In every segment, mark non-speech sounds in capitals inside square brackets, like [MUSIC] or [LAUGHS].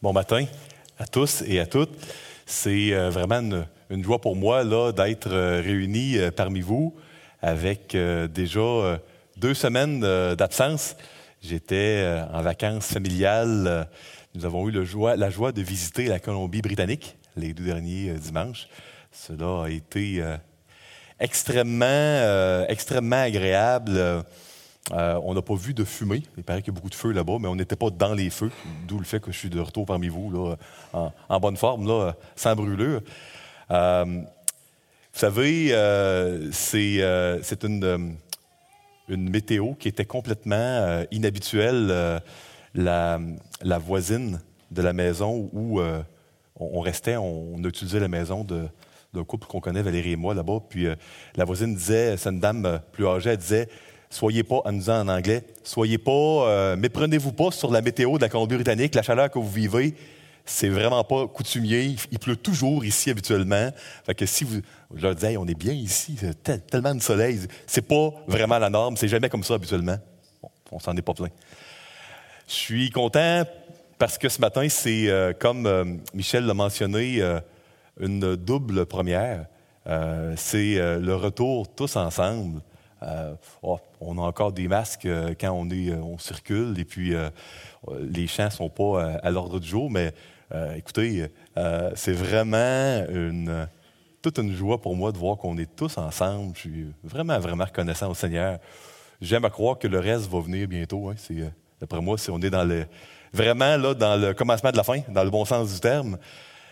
Bon matin à tous et à toutes. C'est euh, vraiment une, joie pour moi d'être euh, réuni euh, parmi vous avec déjà deux semaines d'absence. J'étais en vacances familiales. Nous avons eu la joie de visiter la Colombie-Britannique les deux derniers dimanches. Cela a été extrêmement, extrêmement agréable. Euh, on n'a pas vu de fumée. Il paraît qu'il y a beaucoup de feu là-bas, mais on n'était pas dans les feux, d'où le fait que je suis de retour parmi vous, en, bonne forme, là, sans brûlure. Euh, vous savez, euh, c'est une, météo qui était complètement inhabituelle. La, voisine de la maison où on, restait, on, on, utilisait la maison d'un couple qu'on connaît, Valérie et moi, là-bas. Puis la voisine disait, c'est une dame plus âgée, elle disait soyez pas, en nous en anglais, soyez pas, euh, méprenez-vous pas sur la météo de la Colombie-Britannique, la chaleur que vous vivez. C'est vraiment pas coutumier. Il pleut toujours ici habituellement. Fait si vous, je leur disais, on est bien ici, tellement de soleil. C'est pas vraiment la norme. C'est jamais comme ça habituellement. Bon, on s'en est pas plein. Je suis content parce que ce matin, c'est euh, comme euh, Michel l'a mentionné, une double première. c'est le retour tous ensemble euh, oh, on a encore des masques euh, quand euh, on circule et puis les champs ne sont pas à l'ordre du jour, mais écoutez, c'est vraiment toute une joie pour moi de voir qu'on est tous ensemble. Je suis vraiment, vraiment reconnaissant au Seigneur. J'aime à croire que le reste va venir bientôt. Hein. d'après moi, si on est dans le, vraiment là, dans le commencement de la fin, dans le bon sens du terme.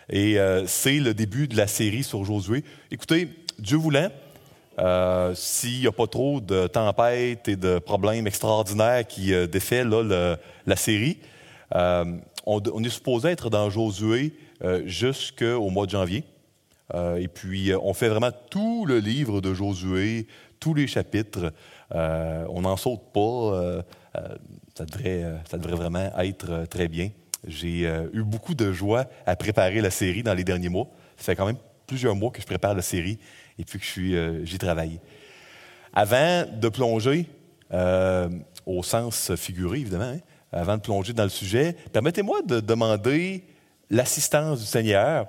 Et c'est le début de la série sur Josué. Écoutez, Dieu voulant, euh, s'il n'y a pas trop de tempêtes et de problèmes extraordinaires qui euh, la série, euh, on, est supposé être dans Josué jusqu'au mois de janvier. et puis, on fait vraiment tout le livre de Josué, tous les chapitres. on n'en saute pas. ça devrait vraiment être très bien. J'ai eu beaucoup de joie à préparer la série dans les derniers mois. Ça fait quand même plusieurs mois que je prépare la série et puis que euh, j'y travaille. Avant de plonger, euh, au sens figuré évidemment, hein, avant de plonger dans le sujet, permettez-moi de demander l'assistance du Seigneur.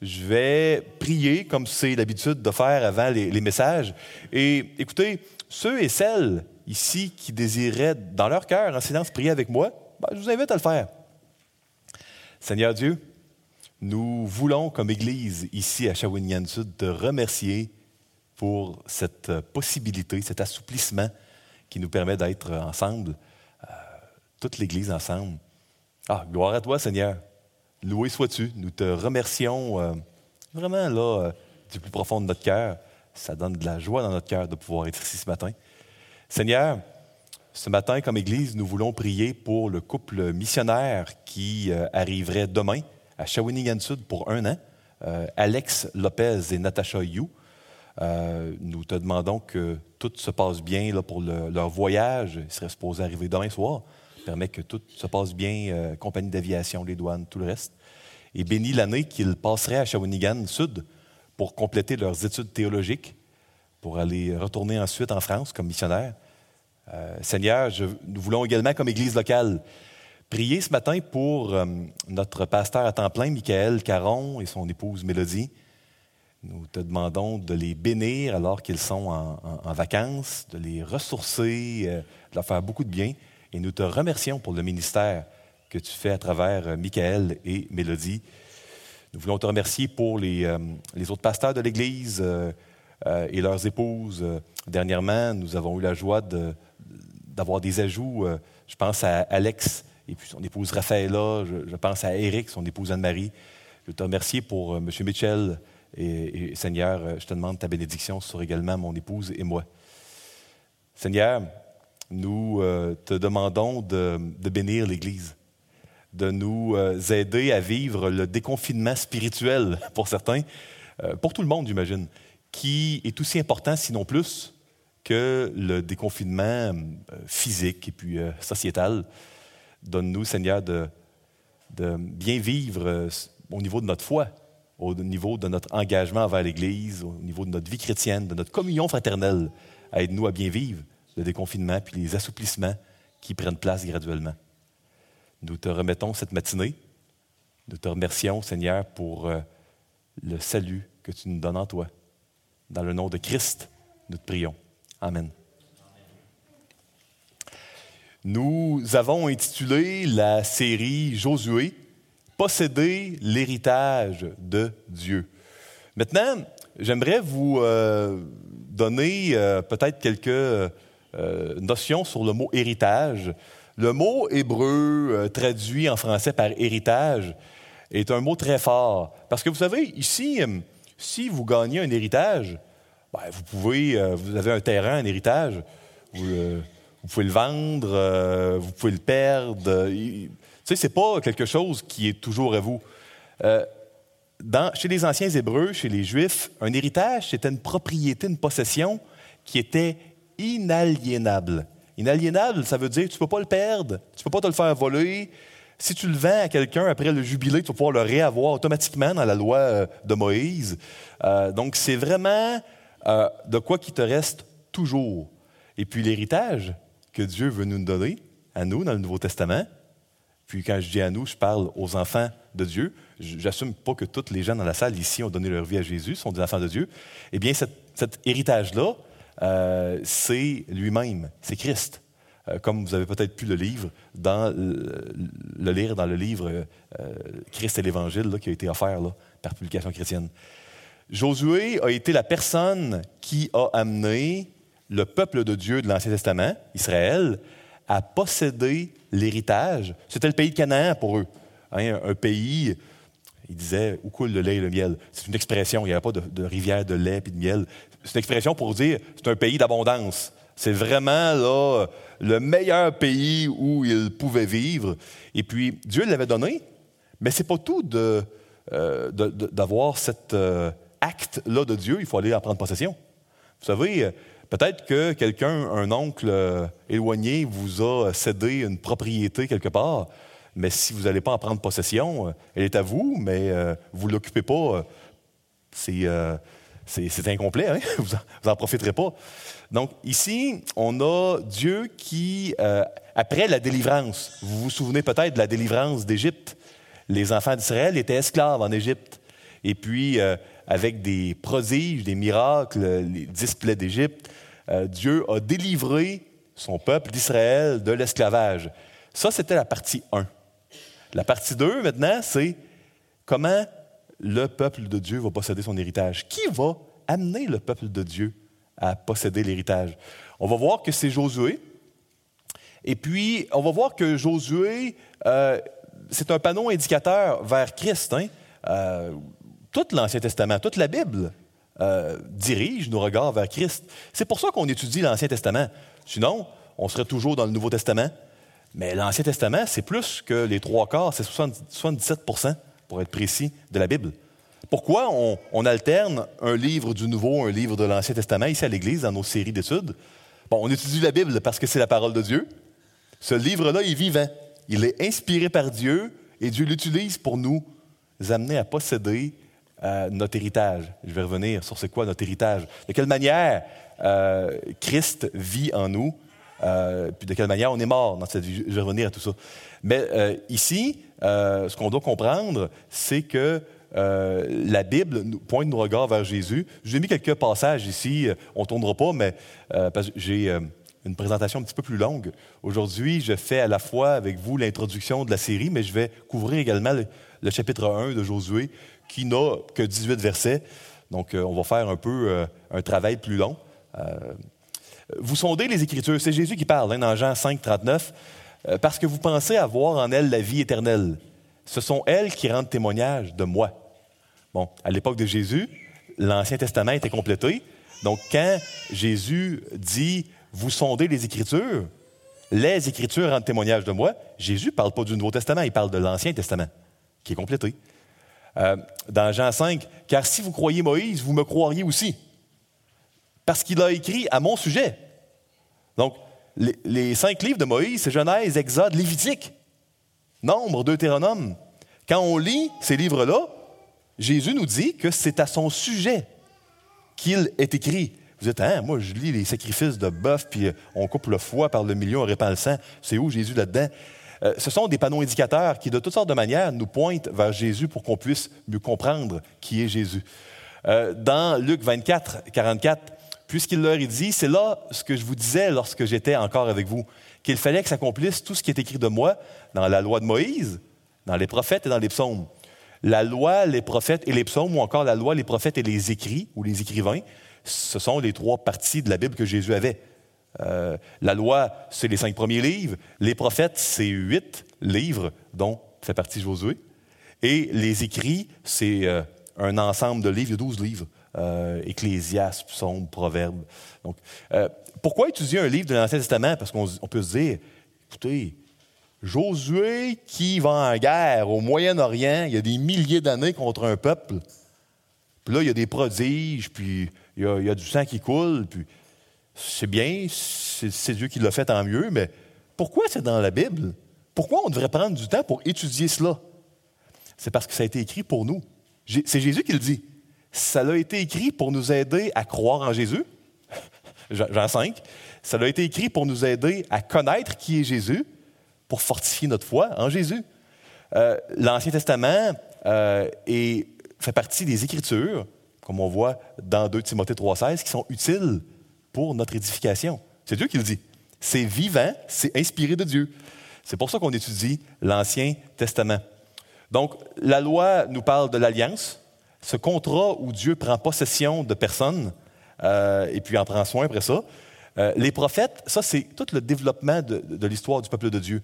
Je vais prier comme c'est l'habitude de faire avant les, messages. Et écoutez, ceux et celles ici qui désiraient dans leur cœur en silence prier avec moi, ben, je vous invite à le faire. Seigneur Dieu, nous voulons, comme Église ici à Shawinigan Sud, te remercier pour cette possibilité, cet assouplissement qui nous permet d'être ensemble, euh, toute l'Église ensemble. Ah, gloire à toi, Seigneur. Loué sois-tu. Nous te remercions euh, vraiment là, euh, du plus profond de notre cœur. Ça donne de la joie dans notre cœur de pouvoir être ici ce matin. Seigneur, ce matin, comme Église, nous voulons prier pour le couple missionnaire qui arriverait demain à Shawinigan Sud pour un an, euh, Alex Lopez et Natasha Yu. Euh, nous te demandons que tout se passe bien pour leur voyage. Ils seraient supposés arriver demain soir. Permet que tout se passe bien, euh, compagnie d'aviation, les douanes, tout le reste. Et bénis l'année qu'ils passeraient à Shawinigan Sud pour compléter leurs études théologiques, pour aller retourner ensuite en France comme missionnaires. Seigneur, nous voulons également, comme Église locale, Priez ce matin pour euh, notre pasteur à temps plein, Michael Caron, et son épouse Mélodie. Nous te demandons de les bénir alors qu'ils sont en, vacances, de les ressourcer, euh, de leur faire beaucoup de bien. Et nous te remercions pour le ministère que tu fais à travers euh, Michael et Mélodie. Nous voulons te remercier pour les autres pasteurs de l'Église et leurs épouses. dernièrement, nous avons eu la joie d'avoir des ajouts. je pense à Alex et puis son épouse Raphaëla, je, pense à Eric, son épouse Anne-Marie. Je te remercie pour euh, M. Mitchell et, Seigneur, euh, je te demande ta bénédiction sur également mon épouse et moi. Seigneur, nous euh, te demandons de, bénir l'Église, de nous aider à vivre le déconfinement spirituel [LAUGHS] pour certains, pour tout le monde, j'imagine, qui est aussi important, sinon plus, que le déconfinement physique et puis sociétal. Donne-nous, Seigneur, de, bien vivre euh, au niveau de notre foi, au niveau de notre engagement envers l'Église, au niveau de notre vie chrétienne, de notre communion fraternelle. Aide-nous à bien vivre le déconfinement puis les assouplissements qui prennent place graduellement. Nous te remettons cette matinée. Nous te remercions, Seigneur, pour euh, le salut que tu nous donnes en toi. Dans le nom de Christ, nous te prions. Amen. Nous avons intitulé la série Josué, Posséder l'héritage de Dieu. Maintenant, j'aimerais vous euh, donner euh, peut-être quelques euh, notions sur le mot héritage. Le mot hébreu traduit en français par héritage est un mot très fort. Parce que vous savez, ici, si vous gagnez un héritage, ben, vous pouvez, vous avez un terrain, un héritage, vous, vous pouvez le vendre, vous pouvez le perdre. Tu sais, c'est pas quelque chose qui est toujours à vous chez les anciens Hébreux, chez les Juifs, un héritage, c'était une propriété, une possession qui était inaliénable. Inaliénable, ça veut dire que tu ne peux pas le perdre, tu ne peux pas te le faire voler. Si tu le vends à quelqu'un après le jubilé, tu vas pouvoir le réavoir automatiquement dans la loi euh, de Moïse. Euh, donc, c'est vraiment euh, de quoi qui te reste toujours. Et puis, l'héritage que Dieu veut nous donner, à nous, dans le Nouveau Testament, puis quand je dis à nous, je parle aux enfants de Dieu. J'assume pas que tous les gens dans la salle ici ont donné leur vie à Jésus, sont des enfants de Dieu. Eh bien, cet, héritage-là, euh, c'est lui-même, c'est Christ. Euh, comme vous avez peut-être pu le, livre dans, le lire dans le livre euh, Christ et l'Évangile qui a été offert par publication chrétienne. Josué a été la personne qui a amené le peuple de Dieu de l'Ancien Testament, Israël, à posséder l'héritage. C'était le pays de Canaan pour eux. Hein, un, pays, il disait, où coule le lait et le miel. C'est une expression, il n'y avait pas de, rivière de lait et de miel. C'est une expression pour dire, c'est un pays d'abondance. C'est vraiment là, le meilleur pays où ils pouvaient vivre. Et puis, Dieu l'avait donné, mais c'est pas tout de, euh, d'avoir cet euh, acte-là de Dieu. Il faut aller en prendre possession. Vous savez, peut-être que quelqu'un, un oncle euh, éloigné, vous a cédé une propriété quelque part. Mais si vous n'allez pas en prendre possession, euh, elle est à vous, mais euh, vous ne l'occupez pas, c'est incomplet, hein? [LAUGHS] vous n'en profiterez pas. Donc ici, on a Dieu qui, après la délivrance, vous vous souvenez peut-être de la délivrance d'Égypte, les enfants d'Israël étaient esclaves en Égypte. Et puis, avec des prodiges, des miracles, les dix plaies d'Égypte, Dieu a délivré son peuple d'Israël de l'esclavage. Ça, c'était la partie 1. La partie 2, maintenant, c'est comment le peuple de Dieu va posséder son héritage. Qui va amener le peuple de Dieu à posséder l'héritage? On va voir que c'est Josué. Et puis, on va voir que Josué, euh, c'est un panneau indicateur vers Christ. Hein? Euh, tout l'Ancien Testament, toute la Bible euh, dirige nos regards vers Christ. C'est pour ça qu'on étudie l'Ancien Testament. Sinon, on serait toujours dans le Nouveau Testament. Mais l'Ancien Testament, c'est plus que les trois quarts, c'est 77 pour être précis, de la Bible. Pourquoi on, alterne un livre du Nouveau, un livre de l'Ancien Testament ici à l'Église dans nos séries d'études? Bon, on étudie la Bible parce que c'est la parole de Dieu. Ce livre-là est vivant. Il est inspiré par Dieu et Dieu l'utilise pour nous amener à posséder notre héritage. Je vais revenir sur c'est quoi notre héritage. De quelle manière euh, Christ vit en nous euh, puis de quelle manière on est mort dans cette vie. Je vais revenir à tout ça. Mais euh, ici, ce qu'on doit comprendre, c'est que la Bible pointe nos regards vers Jésus. J'ai mis quelques passages ici, on ne tournera pas, mais j'ai une présentation un petit peu plus longue. Aujourd'hui, je fais à la fois avec vous l'introduction de la série, mais je vais couvrir également le, chapitre 1 de Josué, qui n'a que 18 versets. Donc, on va faire un peu un travail plus long. Vous sondez les Écritures, c'est Jésus qui parle hein, dans Jean 5, 39, euh, parce que vous pensez avoir en elles la vie éternelle. Ce sont elles qui rendent témoignage de moi. Bon, à l'époque de Jésus, l'Ancien Testament était complété. Donc, quand Jésus dit Vous sondez les Écritures, les Écritures rendent témoignage de moi, Jésus ne parle pas du Nouveau Testament, il parle de l'Ancien Testament, qui est complété. Euh, dans Jean 5, Car si vous croyez Moïse, vous me croiriez aussi parce qu'il a écrit à mon sujet. Donc, les, cinq livres de Moïse, c'est Genèse, Exode, Lévitique, Nombre, Deutéronome. Quand on lit ces livres-là, Jésus nous dit que c'est à son sujet qu'il est écrit. Vous dites, hein, moi, je lis les sacrifices de bœuf, puis on coupe le foie par le milieu, on répand le sang. C'est où Jésus là-dedans? Euh, ce sont des panneaux indicateurs qui, de toutes sortes de manières, nous pointent vers Jésus pour qu'on puisse mieux comprendre qui est Jésus. Euh, dans Luc 24, 44, puisqu'il leur dit, c'est là ce que je vous disais lorsque j'étais encore avec vous, qu'il fallait que s'accomplisse tout ce qui est écrit de moi dans la loi de Moïse, dans les prophètes et dans les psaumes. La loi, les prophètes et les psaumes, ou encore la loi, les prophètes et les écrits, ou les écrivains, ce sont les trois parties de la Bible que Jésus avait. Euh, la loi, c'est les cinq premiers livres. Les prophètes, c'est huit livres, dont fait partie Josué. Et les écrits, c'est euh, un ensemble de livres, il y a douze livres. Euh, Ecclésiaste, Psaume, Proverbe. Donc, euh, pourquoi étudier un livre de l'Ancien Testament? Parce qu'on peut se dire, écoutez, Josué qui va en guerre au Moyen-Orient, il y a des milliers d'années contre un peuple. Puis là, il y a des prodiges, puis il y a, du sang qui coule, puis c'est bien, c'est Dieu qui l'a fait tant mieux, mais pourquoi c'est dans la Bible? Pourquoi on devrait prendre du temps pour étudier cela? C'est parce que ça a été écrit pour nous. C'est Jésus qui le dit. Ça a été écrit pour nous aider à croire en Jésus. [LAUGHS] Jean 5. Ça a été écrit pour nous aider à connaître qui est Jésus, pour fortifier notre foi en Jésus. Euh, L'Ancien Testament euh, fait partie des Écritures, comme on voit dans 2 Timothée 3,16, qui sont utiles pour notre édification. C'est Dieu qui le dit. C'est vivant, c'est inspiré de Dieu. C'est pour ça qu'on étudie l'Ancien Testament. Donc, la loi nous parle de l'alliance, ce contrat où Dieu prend possession de personnes euh, et puis en prend soin après ça. Euh, les prophètes, ça c'est tout le développement de, l'histoire du peuple de Dieu.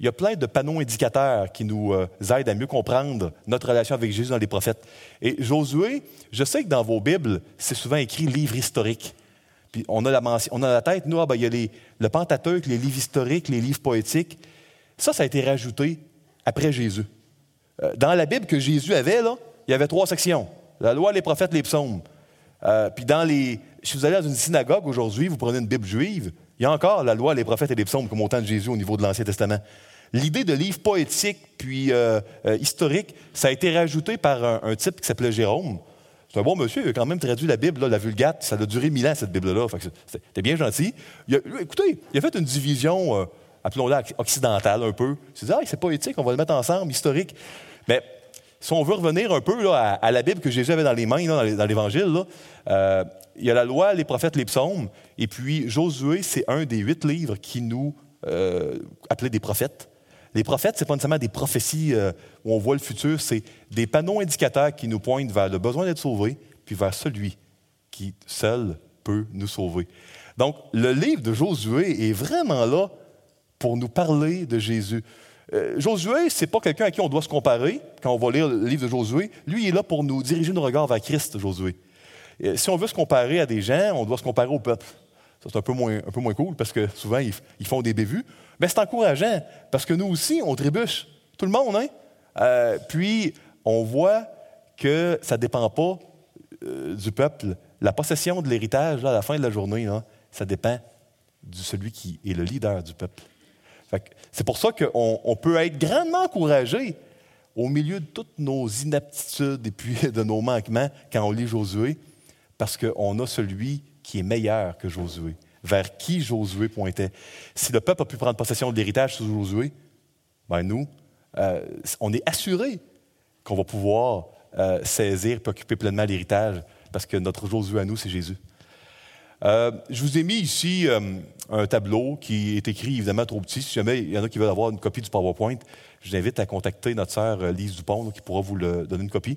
Il y a plein de panneaux indicateurs qui nous euh, aident à mieux comprendre notre relation avec Jésus dans les prophètes. Et Josué, je sais que dans vos Bibles, c'est souvent écrit livre historique. Puis on a la, tête, nous, ah, ben, il y a le Pentateuque, les livres historiques, les livres poétiques. Ça, ça a été rajouté après Jésus. dans la Bible que Jésus avait, il y avait trois sections. La loi, les prophètes, les psaumes. Euh, puis dans les. Si vous allez dans une synagogue aujourd'hui, vous prenez une Bible juive, il y a encore la loi, les prophètes et les psaumes comme au temps de Jésus au niveau de l'Ancien Testament. L'idée de livre poétique puis euh, euh, historique, ça a été rajouté par un, type qui s'appelait Jérôme. Bon monsieur, il a quand même traduit la Bible, la Vulgate. Ça a duré mille ans, cette Bible-là. C'était bien gentil. écoutez, il a fait une division, appelons-la occidentale un peu. Il s'est dit, ah, c'est poétique, on va le mettre ensemble, historique. Mais si on veut revenir un peu à, la Bible que Jésus avait dans les mains, dans l'Évangile, euh, il y a la loi, les prophètes, les psaumes, et puis Josué, c'est un des huit livres qui nous euh, appelait des prophètes. Les prophètes, ce n'est pas nécessairement des prophéties euh, où on voit le futur, c'est des panneaux indicateurs qui nous pointent vers le besoin d'être sauvé, puis vers celui qui seul peut nous sauver. Donc, le livre de Josué est vraiment là pour nous parler de Jésus. Euh, Josué, ce n'est pas quelqu'un à qui on doit se comparer quand on va lire le livre de Josué. Lui, est là pour nous diriger nos regards vers Christ, Josué. si on veut se comparer à des gens, on doit se comparer au peuple. C'est un peu, moins, un peu moins cool parce que souvent, ils, font des bévues. Mais c'est encourageant parce que nous aussi, on trébuche. Tout le monde, hein? Euh, puis, on voit que ça ne dépend pas euh, du peuple. La possession de l'héritage, à la fin de la journée, ça dépend de celui qui est le leader du peuple. C'est pour ça qu'on peut être grandement encouragé au milieu de toutes nos inaptitudes et puis [LAUGHS] de nos manquements quand on lit Josué, parce qu'on a celui qui est meilleur que Josué, vers qui Josué pointait. Si le peuple a pu prendre possession de l'héritage sous Josué, ben nous, euh, on est assuré qu'on va pouvoir euh, saisir et occuper pleinement l'héritage, parce que notre Josué à nous, c'est Jésus. Euh, je vous ai mis ici un tableau qui est écrit évidemment trop petit. Si jamais il y en a qui veulent avoir une copie du PowerPoint, je vous invite à contacter notre sœur Lise Dupont qui pourra vous le donner une copie.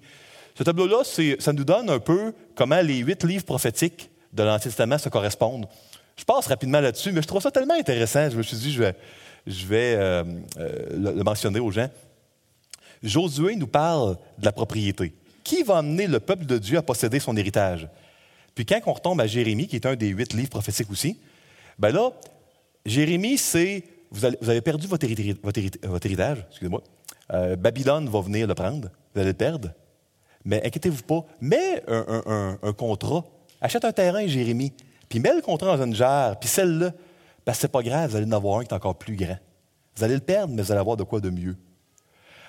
Ce tableau-là, ça nous donne un peu comment les huit livres prophétiques de l'Ancien Testament se correspondent. Je passe rapidement là-dessus, mais je trouve ça tellement intéressant. Je me suis dit, je vais, je vais le mentionner aux gens. Josué nous parle de la propriété. Qui va amener le peuple de Dieu à posséder son héritage? Puis quand on retombe à Jérémie, qui est un des huit livres prophétiques aussi, ben là, Jérémie, c'est vous, avez perdu votre, héritage, excusez-moi. Euh, Babylone va venir le prendre, vous allez le perdre. Mais inquiétez-vous pas, mets un, contrat, achète un terrain, Jérémie, puis mets le contrat dans une jarre, puis celle-là, ben c'est pas grave, vous allez en avoir un qui est encore plus grand. Vous allez le perdre, mais vous allez avoir de quoi de mieux.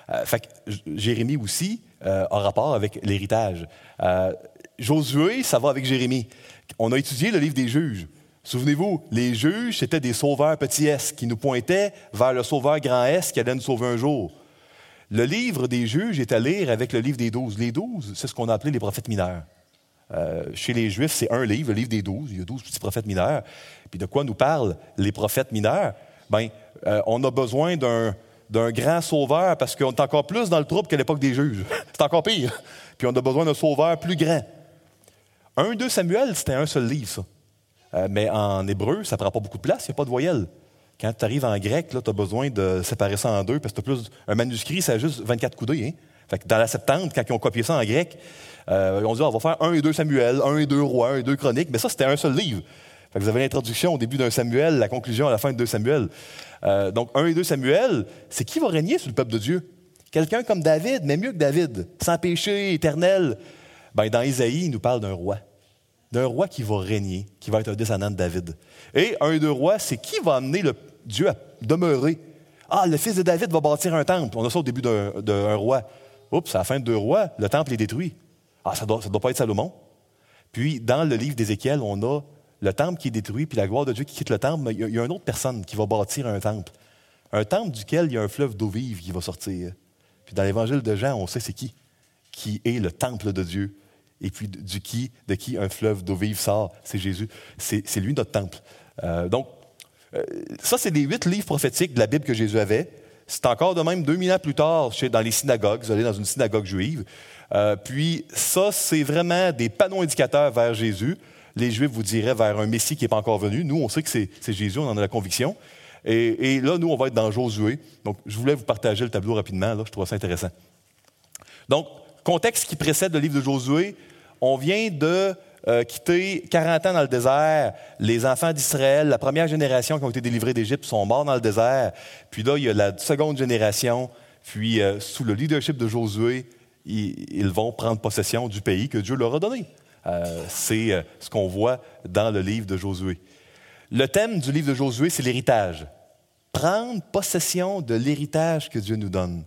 Euh, fait que Jérémie aussi euh, a rapport avec l'héritage. Josué, ça va avec Jérémie. On a étudié le livre des juges. Souvenez-vous, les juges, c'était des sauveurs petits S qui nous pointaient vers le sauveur grand S qui allait nous sauver un jour. Le livre des juges est à lire avec le livre des douze. Les douze, c'est ce qu'on a appelé les prophètes mineurs. Euh, chez les Juifs, c'est un livre, le livre des douze. Il y a douze petits prophètes mineurs. Puis de quoi nous parlent les prophètes mineurs? Bien, euh, on a besoin d'un, grand sauveur parce qu'on est encore plus dans le trouble qu'à l'époque des juges. [LAUGHS] c'est encore pire. Puis on a besoin d'un sauveur plus grand. Un, deux Samuel, c'était un seul livre, ça. Euh, mais en hébreu, ça ne prend pas beaucoup de place, il n'y a pas de voyelles. Quand tu arrives en grec, tu as besoin de séparer ça en deux parce que plus. Un manuscrit, ça a juste 24 coudées. Hein? Fait que dans la Septante, quand ils ont copié ça en grec, euh, ils ont dit on va faire un et deux Samuel, un et deux rois, un et deux chroniques. Mais ça, c'était un seul livre. Fait que vous avez l'introduction au début d'un Samuel, la conclusion à la fin de deux Samuel. Euh, donc, un et deux Samuel, c'est qui va régner sur le peuple de Dieu? Quelqu'un comme David, mais mieux que David, sans péché éternel. Ben, dans Isaïe, il nous parle d'un roi d'un roi qui va régner, qui va être un descendant de David. Et un deux rois, c'est qui va amener le Dieu à demeurer? Ah, le fils de David va bâtir un temple. On a ça au début d'un roi. Oups, à la fin de deux rois, le temple est détruit. Ah, ça ne doit, pas être Salomon. Puis, dans le livre d'Ézéchiel, on a le temple qui est détruit, puis la gloire de Dieu qui quitte le temple, mais il y, a, une autre personne qui va bâtir un temple. Un temple duquel il y a un fleuve d'eau vive qui va sortir. Puis, dans l'évangile de Jean, on sait c'est qui. Qui est le temple de Dieu et puis du qui, de qui un fleuve d'eau vive sort, c'est Jésus. C'est lui notre temple. Euh, donc, euh, ça, c'est les huit livres prophétiques de la Bible que Jésus avait. C'est encore de même 2000 ans plus tard dans les synagogues. Vous allez dans une synagogue juive. Euh, puis ça, c'est vraiment des panneaux indicateurs vers Jésus. Les Juifs vous diraient vers un Messie qui n'est pas encore venu. Nous, on sait que c'est Jésus, on en a la conviction. Et, et, là, nous, on va être dans Josué. Donc, je voulais vous partager le tableau rapidement. Là, je trouve ça intéressant. Donc, contexte qui précède le livre de Josué, on vient de euh, quitter 40 ans dans le désert. Les enfants d'Israël, la première génération qui ont été délivrés d'Égypte, sont morts dans le désert. Puis là, il y a la seconde génération. Puis, euh, sous le leadership de Josué, ils, vont prendre possession du pays que Dieu leur a donné. Euh, c'est ce qu'on voit dans le livre de Josué. Le thème du livre de Josué, c'est l'héritage. Prendre possession de l'héritage que Dieu nous donne.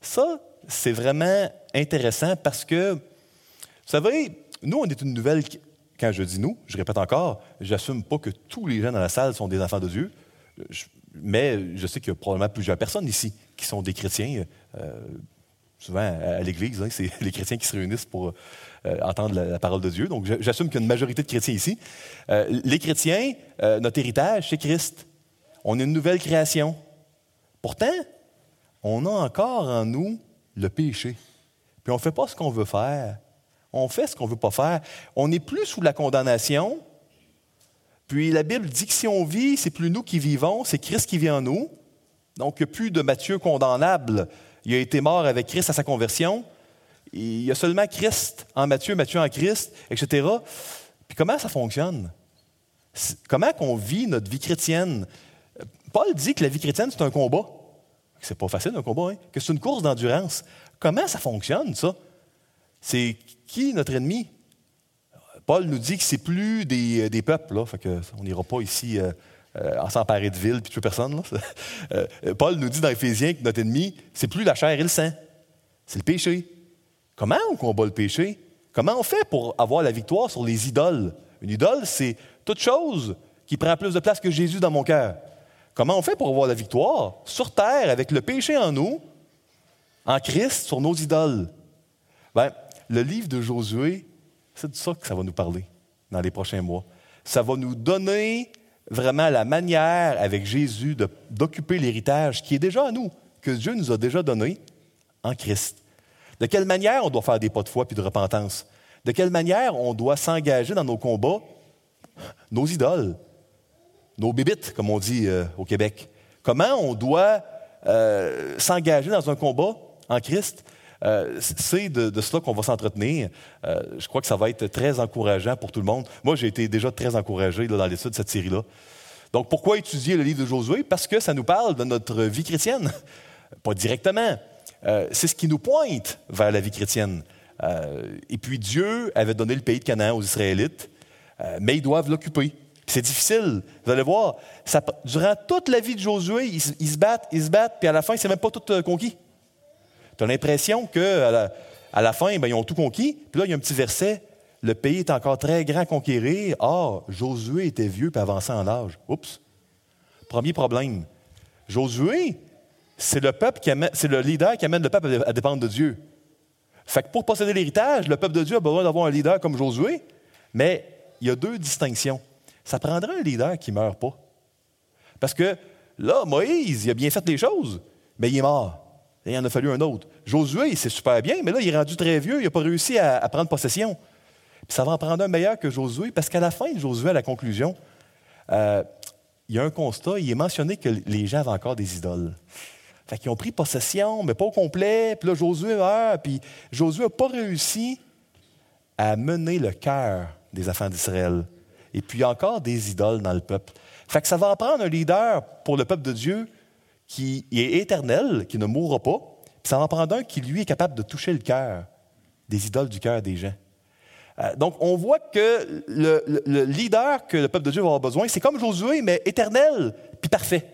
Ça, c'est vraiment intéressant parce que vous savez, nous, on est une nouvelle. Quand je dis nous, je répète encore, j'assume pas que tous les gens dans la salle sont des enfants de Dieu, mais je sais qu'il y a probablement plusieurs personnes ici qui sont des chrétiens. Euh, souvent à, l'Église, hein, c'est [LAUGHS] les chrétiens qui se réunissent pour euh, entendre la, parole de Dieu. Donc, j'assume qu'il y a une majorité de chrétiens ici. Euh, les chrétiens, notre héritage, c'est Christ. On est une nouvelle création. Pourtant, on a encore en nous le péché. Puis on ne fait pas ce qu'on veut faire on fait ce qu'on ne veut pas faire. On n'est plus sous la condamnation. Puis la Bible dit que si on vit, c'est plus nous qui vivons, c'est Christ qui vit en nous. Donc, il n'y a plus de Matthieu condamnable. Il a été mort avec Christ à sa conversion. Il y a seulement Christ en Matthieu, Matthieu en Christ, etc. Puis comment ça fonctionne? Comment qu'on vit notre vie chrétienne? Paul dit que la vie chrétienne, c'est un combat. C'est pas facile un combat, hein? que c'est une course d'endurance. Comment ça fonctionne, ça? C'est qui notre ennemi? Paul nous dit que c'est plus des, des peuples, là, fait on n'ira pas ici euh, euh, s'emparer de ville puis tuer personne. [LAUGHS] Euh, Paul nous dit dans Éphésiens que notre ennemi, c'est plus la chair et le sang, c'est le péché. Comment on combat le péché? Comment on fait pour avoir la victoire sur les idoles? Une idole, c'est toute chose qui prend plus de place que Jésus dans mon cœur. Comment on fait pour avoir la victoire sur terre avec le péché en nous, en Christ, sur nos idoles? Ben, le livre de Josué, c'est de ça que ça va nous parler dans les prochains mois. Ça va nous donner vraiment la manière avec Jésus d'occuper l'héritage qui est déjà à nous, que Dieu nous a déjà donné en Christ. De quelle manière on doit faire des pas de foi puis de repentance? De quelle manière on doit s'engager dans nos combats, nos idoles, nos bébites, comme on dit euh, au Québec? Comment on doit euh, s'engager dans un combat en Christ? Euh, c'est de, cela qu'on va s'entretenir. Euh, je crois que ça va être très encourageant pour tout le monde. Moi, j'ai été déjà très encouragé dans l'étude de cette série-là. Donc, pourquoi étudier le livre de Josué? Parce que ça nous parle de notre vie chrétienne. [LAUGHS] Pas directement. Euh, c'est ce qui nous pointe vers la vie chrétienne. et puis, Dieu avait donné le pays de Canaan aux Israélites, mais ils doivent l'occuper. C'est difficile. Vous allez voir, durant toute la vie de Josué, ils, se battent, ils se battent, puis à la fin, c'est même pas tout conquis. Tu as l'impression qu'à la, à la fin, ben, ils ont tout conquis. Puis là, il y a un petit verset. le pays est encore très grand à conquérir. Or, Josué était vieux et avancé en âge. Oups. Premier problème. Josué, c'est le peuple c'est le leader qui amène le peuple à dépendre de Dieu. Fait que pour posséder l'héritage, le peuple de Dieu a besoin d'avoir un leader comme Josué, mais il y a deux distinctions. Ça prendrait un leader qui ne meurt pas. Parce que là, Moïse, il a bien fait les choses, mais il est mort. Et il en a fallu un autre. Josué, c'est super bien, mais là, il est rendu très vieux, il n'a pas réussi à, prendre possession. Puis ça va en prendre un meilleur que Josué, parce qu'à la fin de Josué, à la conclusion, euh, il y a un constat, il est mentionné que les gens avaient encore des idoles. Fait qu'ils ont pris possession, mais pas au complet. Puis là, Josué meurt, puis Josué n'a pas réussi à mener le cœur des enfants d'Israël. Et puis, il y a encore des idoles dans le peuple. Fait que ça va en prendre un leader pour le peuple de Dieu qui est éternel, qui ne mourra pas. Puis ça en prendre un qui, lui, est capable de toucher le cœur, des idoles du cœur des gens. Euh, donc, on voit que le, le, leader que le peuple de Dieu va avoir besoin, c'est comme Josué, mais éternel, puis parfait.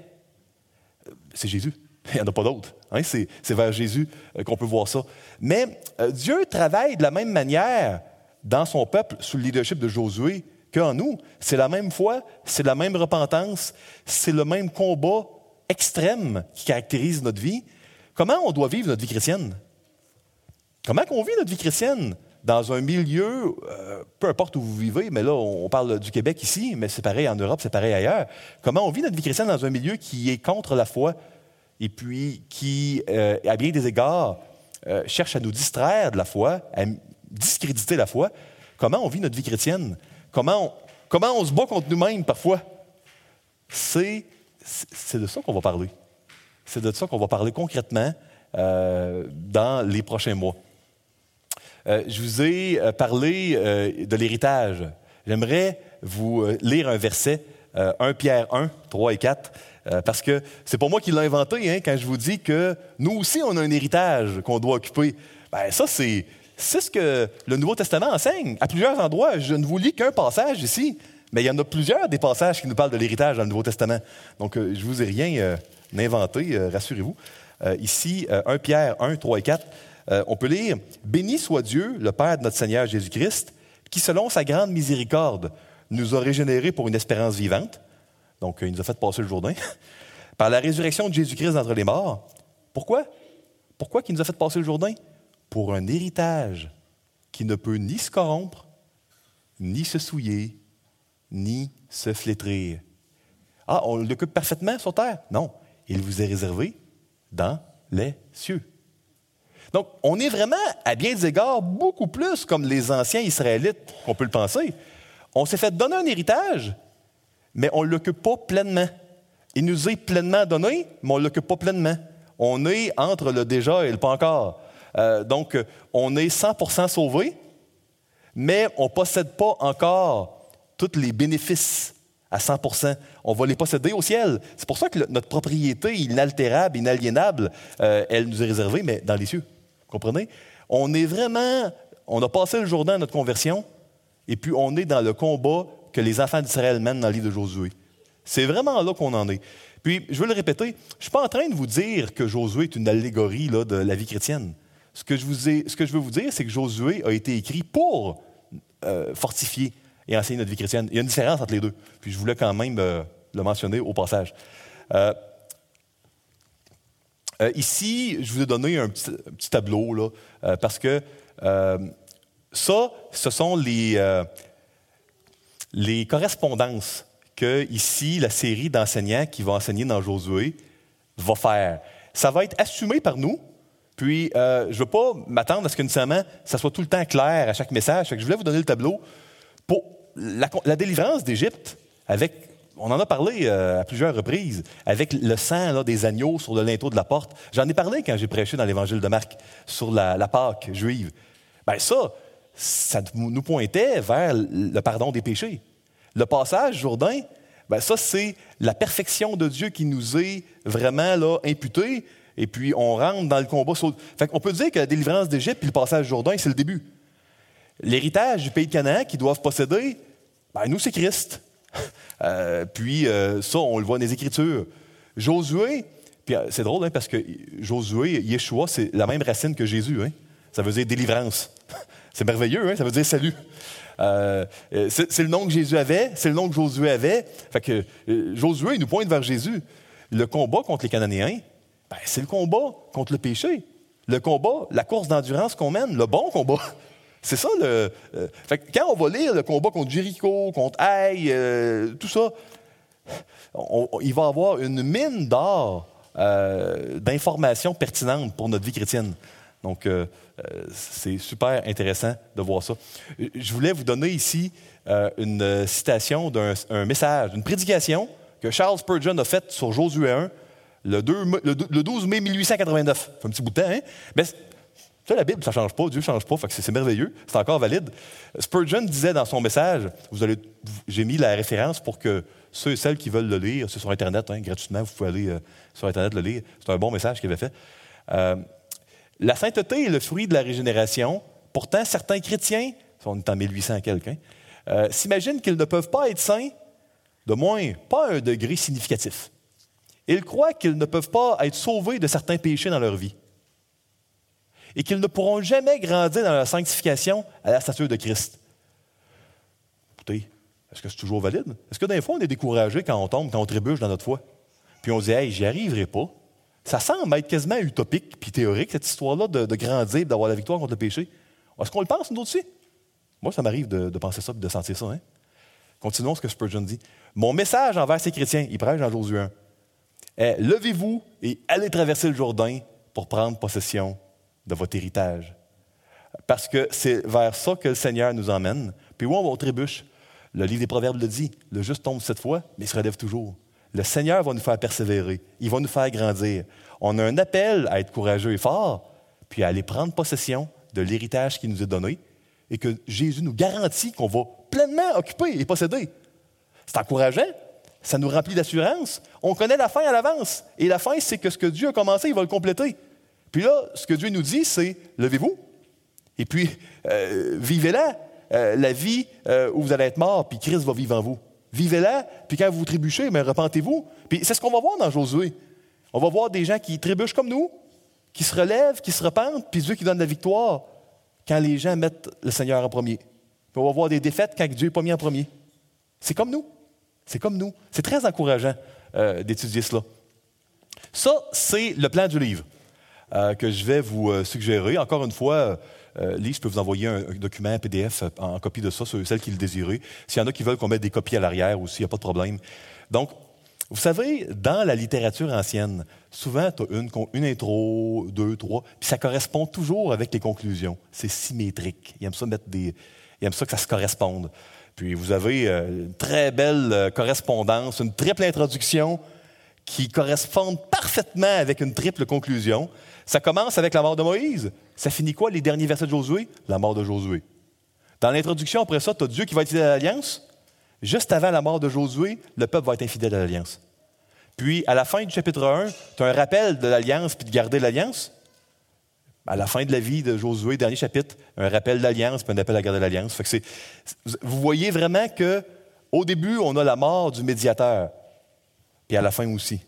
C'est Jésus. Il n'y en a pas d'autre. Hein? C'est, vers Jésus euh, qu'on peut voir ça. Mais euh, Dieu travaille de la même manière dans son peuple sous le leadership de Josué qu'en nous. C'est la même foi, c'est la même repentance, c'est le même combat extrême qui caractérise notre vie. Comment on doit vivre notre vie chrétienne? Comment on vit notre vie chrétienne? Dans un milieu, euh, peu importe où vous vivez, mais là, on parle du Québec ici, mais c'est pareil en Europe, c'est pareil ailleurs. Comment on vit notre vie chrétienne dans un milieu qui est contre la foi et puis qui, euh, à bien des égards, euh, cherche à nous distraire de la foi, à discréditer la foi? Comment on vit notre vie chrétienne? Comment on, comment on se bat contre nous-mêmes parfois? C'est, c'est de ça qu'on va parler. C'est de ça qu'on va parler concrètement dans les prochains mois. Euh, je vous ai euh, parlé euh, de l'héritage. J'aimerais vous lire un verset, 1 Pierre 1, 3 et 4, parce que c'est pas moi qui l'ai inventé hein, quand je vous dis que nous aussi, on a un héritage qu'on doit occuper. Ben, ça, c'est, c'est ce que le Nouveau Testament enseigne. À plusieurs endroits, je ne vous lis qu'un passage ici, mais il y en a plusieurs des passages qui nous parlent de l'héritage dans le Nouveau Testament. Donc, je ne vous ai rien inventé, rassurez-vous. ici, 1 Pierre 1, 3 et 4. Euh, on peut lire Béni soit Dieu, le Père de notre Seigneur Jésus-Christ, qui, selon sa grande miséricorde, nous a régénérés pour une espérance vivante. Donc, euh, il nous a fait passer le Jourdain. [LAUGHS] Par la résurrection de Jésus-Christ d'entre les morts. Pourquoi? Pourquoi qu'il nous a fait passer le Jourdain? Pour un héritage qui ne peut ni se corrompre, ni se souiller, ni se flétrir. Ah, on l'occupe parfaitement sur terre? Non. Il vous est réservé dans les cieux. Donc, on est vraiment, à bien des égards, beaucoup plus comme les anciens Israélites qu'on peut le penser. On s'est fait donner un héritage, mais on ne l'occupe pas pleinement. Il nous est pleinement donné, mais on ne l'occupe pas pleinement. On est entre le déjà et le pas encore. Euh, donc, on est 100% sauvé, mais on ne possède pas encore tous les bénéfices à 100% On va les posséder au ciel. C'est pour ça que notre propriété inaltérable, inaliénable, euh, elle nous est réservée, mais dans les cieux comprenez? On est vraiment, on a passé le Jourdain à notre conversion, et puis on est dans le combat que les enfants d'Israël mènent dans le livre de Josué. C'est vraiment là qu'on en est. Puis, je veux le répéter, je ne suis pas en train de vous dire que Josué est une allégorie de la vie chrétienne. Ce que, je vous ce que je veux vous dire, c'est que Josué a été écrit pour euh, fortifier et enseigner notre vie chrétienne. Il y a une différence entre les deux. Puis je voulais quand même euh, le mentionner au passage. Euh, euh, ici, je vous ai donné un petit, tableau, là, parce que ça, ce sont les, les correspondances que, ici, la série d'enseignants qui va enseigner dans Josué va faire. Ça va être assumé par nous, puis je ne veux pas m'attendre à ce que nécessairement ça soit tout le temps clair à chaque message. je voulais vous donner le tableau pour la, la délivrance d'Égypte avec on en a parlé euh, à plusieurs reprises avec le sang des agneaux sur le linteau de la porte. J'en ai parlé quand j'ai prêché dans l'Évangile de Marc sur la, Pâque juive. Bien ça, ça nous pointait vers le pardon des péchés. Le passage Jourdain, ben ça c'est la perfection de Dieu qui nous est vraiment là imputée. Et puis on rentre dans le combat. Fait on peut dire que la délivrance d'Égypte et le passage Jourdain, c'est le début. L'héritage du pays de Canaan qu'ils doivent posséder, ben nous c'est Christ. [LAUGHS] Euh, puis euh, ça, on le voit dans les Écritures. Josué, puis euh, c'est drôle hein, parce que Josué, Yeshua, c'est la même racine que Jésus. Hein. Ça veut dire délivrance. [LAUGHS] C'est merveilleux, hein? ça veut dire salut. C'est le nom que Jésus avait, c'est le nom que Josué avait. Fait que Josué, il nous pointe vers Jésus. Le combat contre les Cananéens, ben, c'est le combat contre le péché. Le combat, la course d'endurance qu'on mène, le bon combat. [LAUGHS] C'est ça le. Euh, fait quand on va lire le combat contre Jéricho, contre Haï, tout ça, il va avoir une mine d'or d'informations pertinentes pour notre vie chrétienne. Donc, euh, euh, c'est super intéressant de voir ça. Je voulais vous donner ici euh, une citation d'un message, une prédication que Charles Spurgeon a faite sur Josué 1 le, 12 mai 1889. Ça un petit bout de temps, hein? Ça, la Bible, ça ne change pas, Dieu ne change pas, c'est merveilleux, c'est encore valide. Spurgeon disait dans son message, j'ai mis la référence pour que ceux et celles qui veulent le lire, c'est sur Internet, hein, gratuitement, vous pouvez aller sur Internet le lire. C'est un bon message qu'il avait fait. La sainteté est le fruit de la régénération. Pourtant, certains chrétiens, on est en 1800 quelqu'un, euh, s'imaginent qu'ils ne peuvent pas être saints, de moins pas un degré significatif. Ils croient qu'ils ne peuvent pas être sauvés de certains péchés dans leur vie et qu'ils ne pourront jamais grandir dans la sanctification à la stature de Christ. Écoutez, est-ce que c'est toujours valide? Est-ce que des fois on est découragé quand on tombe, quand on trébuche dans notre foi? Puis on se dit, hey, j'y arriverai pas. Ça semble être quasiment utopique puis théorique, cette histoire-là de, grandir, d'avoir la victoire contre le péché. Est-ce qu'on le pense, nous aussi? Moi, ça m'arrive de, penser ça et de sentir ça. Hein? Continuons ce que Spurgeon dit. Mon message envers ces chrétiens, il prêche dans Josué 1, est Levez-vous et allez traverser le Jourdain pour prendre possession de votre héritage. Parce que c'est vers ça que le Seigneur nous emmène. Puis où on trébuche? Le livre des Proverbes le dit le juste tombe cette fois, mais il se relève toujours. Le Seigneur va nous faire persévérer. Il va nous faire grandir. On a un appel à être courageux et fort, puis à aller prendre possession de l'héritage qui nous est donné et que Jésus nous garantit qu'on va pleinement occuper et posséder. C'est encourageant. Ça nous remplit d'assurance. On connaît la fin à l'avance. Et la fin, c'est que ce que Dieu a commencé, il va le compléter. Puis là, ce que Dieu nous dit, c'est levez-vous et puis euh, vivez-la, euh, la vie euh, où vous allez être mort, puis Christ va vivre en vous. Vivez-la, puis quand vous trébuchez, mais repentez-vous. Puis c'est ce qu'on va voir dans Josué. On va voir des gens qui trébuchent comme nous, qui se relèvent, qui se repentent, puis Dieu qui donne la victoire quand les gens mettent le Seigneur en premier. Puis on va voir des défaites quand Dieu n'est pas mis en premier. C'est comme nous. C'est comme nous. C'est très encourageant d'étudier cela. Ça, c'est le plan du livre euh, que je vais vous euh, suggérer. Encore une fois, euh, Lise, je peux vous envoyer un, document PDF en, copie de ça, sur celles qui le désirent. S'il y en a qui veulent qu'on mette des copies à l'arrière aussi, il n'y a pas de problème. Donc, vous savez, dans la littérature ancienne, souvent, tu as une, intro, deux, trois, puis ça correspond toujours avec les conclusions. C'est symétrique. Ils aiment ça mettre des. Ils aiment ça que ça se corresponde. Puis vous avez une très belle correspondance, une triple introduction qui correspond parfaitement avec une triple conclusion. Ça commence avec la mort de Moïse. Ça finit quoi, les derniers versets de Josué? La mort de Josué. Dans l'introduction, après ça, tu as Dieu qui va être fidèle à l'alliance. Juste avant la mort de Josué, le peuple va être infidèle à l'alliance. Puis, à la fin du chapitre 1, tu as un rappel de l'alliance puis de garder l'alliance. À la fin de la vie de Josué, dernier chapitre, un rappel d'alliance puis un appel à garder l'alliance. Vous voyez vraiment que au début, on a la mort du médiateur, puis à la fin aussi.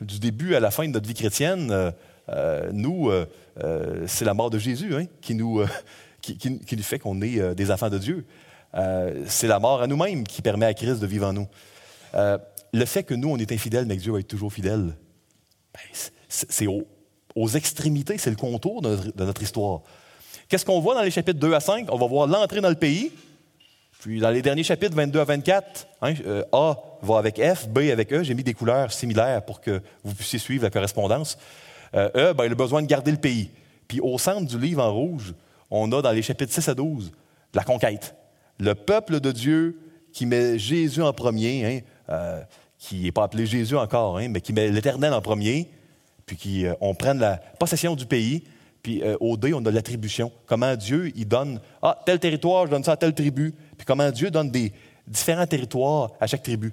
Du début à la fin de notre vie chrétienne, euh, euh, nous, euh, euh, c'est la mort de Jésus hein, qui, nous, [LAUGHS] qui, fait qu'on est des enfants de Dieu. c'est la mort à nous-mêmes qui permet à Christ de vivre en nous. le fait que nous, on est infidèles, mais que Dieu va être toujours fidèle, ben, c'est aux, extrémités, c'est le contour de notre, histoire. Qu'est-ce qu'on voit dans les chapitres 2 à 5? On va voir l'entrée dans le pays. Puis dans les derniers chapitres 22 à 24, hein, A va avec F, B avec E. J'ai mis des couleurs similaires pour que vous puissiez suivre la correspondance. Euh, eux, ben, il a besoin de garder le pays. Puis au centre du livre en rouge, on a dans les chapitres 6 à 12 la conquête. Le peuple de Dieu qui met Jésus en premier, hein, euh, qui n'est pas appelé Jésus encore, hein, mais qui met l'Éternel en premier, puis qui euh, on prend la possession du pays. Puis au dé, on a l'attribution. Comment Dieu, il donne, ah, tel territoire, je donne ça à telle tribu. Puis comment Dieu donne des différents territoires à chaque tribu.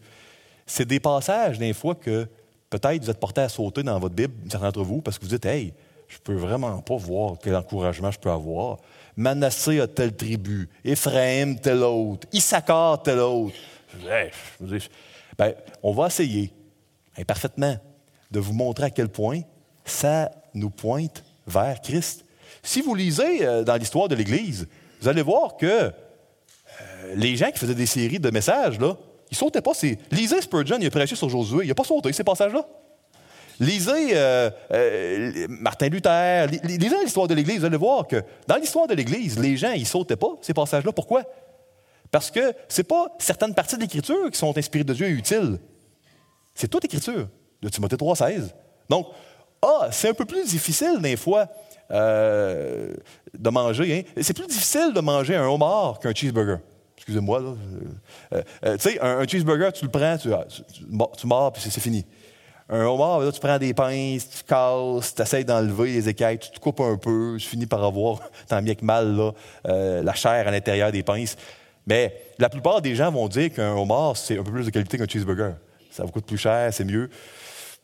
C'est des passages, des fois, que Peut-être vous êtes porté à sauter dans votre Bible, certains d'entre vous, parce que vous dites Hey, je peux vraiment pas voir quel encouragement je peux avoir. Manassé a telle tribu, Ephraim telle autre, Issachar telle autre. Ben, on va essayer, imparfaitement, de vous montrer à quel point ça nous pointe vers Christ. Si vous lisez euh, dans l'histoire de l'Église, vous allez voir que les gens qui faisaient des séries de messages, là, ils sautaient pas. Lisez Spurgeon, il a prêché sur Josué, il n'a pas sauté ces passages-là. Lisez euh, euh, Martin Luther, lisez l'histoire de l'Église, vous allez voir que dans l'histoire de l'Église, les gens, ils sautaient pas ces passages-là. Pourquoi? Parce que ce n'est pas certaines parties de l'Écriture qui sont inspirées de Dieu et utiles. C'est toute l'Écriture, de Timothée 3,16. Donc, ah, c'est un peu plus difficile des fois euh, de manger. Hein. C'est plus difficile de manger un homard qu'un cheeseburger. Excusez-moi. Euh, euh, tu sais, un, cheeseburger, tu le prends, tu, tu, mords, puis c'est fini. Un homard, là, tu prends des pinces, tu casses, tu essaies d'enlever les écailles, tu te coupes un peu, tu finis par avoir, [LAUGHS] tant bien que mal, la chair à l'intérieur des pinces. Mais la plupart des gens vont dire qu'un homard, c'est un peu plus de qualité qu'un cheeseburger. Ça vous coûte plus cher, c'est mieux.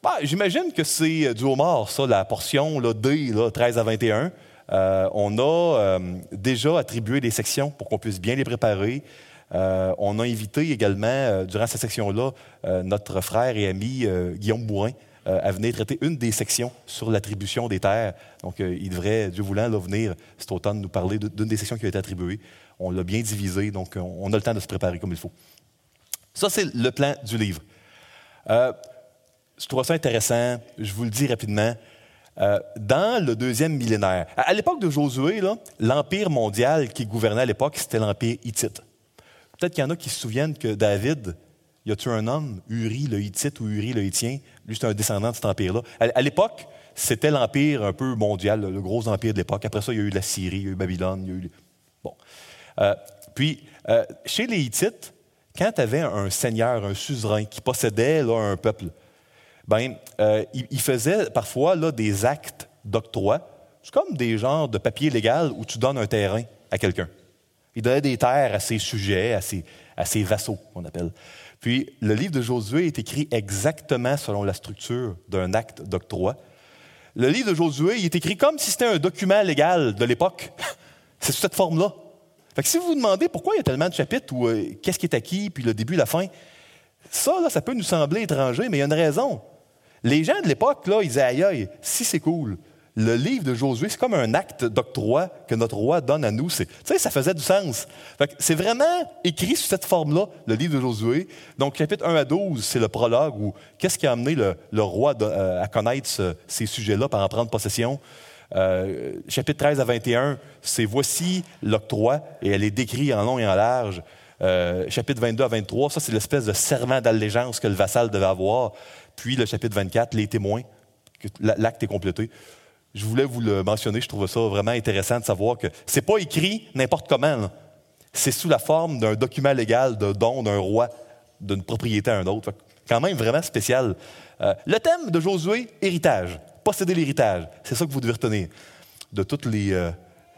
Bah, j'imagine que c'est du homard, ça, la portion là, D, 13 à 21. Euh, on a euh, déjà attribué des sections pour qu'on puisse bien les préparer. Euh, on a invité également, durant cette section-là, notre frère et ami Guillaume Bourrin à venir traiter une des sections sur l'attribution des terres. Donc, il devrait, Dieu voulant, venir cet automne nous parler d'une des sections qui a été attribuée. On l'a bien divisé, donc on a le temps de se préparer comme il faut. Ça, c'est le plan du livre. je trouve ça intéressant. Je vous le dis rapidement. Euh, dans le deuxième millénaire, à, l'époque de Josué, l'empire mondial qui gouvernait à l'époque, c'était l'empire hittite. Peut-être qu'il y en a qui se souviennent que David, y a tué un homme, Uri le Hittite ou Uri le Hittien? Lui, c'est un descendant de cet empire-là. À, l'époque, c'était l'empire un peu mondial, le gros empire de l'époque. Après ça, il y a eu la Syrie, il y a eu Babylone, il y a eu. Bon. Euh, puis, euh, chez les Hittites, quand tu avais un seigneur, un suzerain qui possédait un peuple, ben, euh, il, faisait parfois là, des actes d'octroi. C'est comme des genres de papier légal où tu donnes un terrain à quelqu'un. Il donnait des terres à ses sujets, à ses, vassaux, on appelle. Puis le livre de Josué est écrit exactement selon la structure d'un acte d'octroi. Le livre de Josué il est écrit comme si c'était un document légal de l'époque. [LAUGHS] C'est sous cette forme-là. Fait que si vous vous demandez pourquoi il y a tellement de chapitres ou euh, qu'est-ce qui est acquis, puis le début, la fin, ça, ça peut nous sembler étranger, mais il y a une raison. Les gens de l'époque, là, ils disaient, aïe, si c'est cool. Le livre de Josué, c'est comme un acte d'octroi que notre roi donne à nous. Tu sais, ça faisait du sens. C'est vraiment écrit sous cette forme-là, le livre de Josué. Donc, chapitre 1 à 12, c'est le prologue où qu'est-ce qui a amené le, roi euh, à connaître ces sujets-là par en prendre possession. Euh, chapitre 13 à 21, c'est voici l'octroi, et elle est décrite en long et en large. Euh, chapitre 22 à 23, ça, c'est l'espèce de serment d'allégeance que le vassal devait avoir. Puis le chapitre 24, les témoins, l'acte est complété. Je voulais vous le mentionner, je trouve ça vraiment intéressant de savoir que ce n'est pas écrit n'importe comment. C'est sous la forme d'un document légal de don d'un roi, d'une propriété à un autre. Quand même vraiment spécial. Euh, le thème de Josué, héritage. Posséder l'héritage. C'est ça que vous devez retenir. De toutes les. Euh,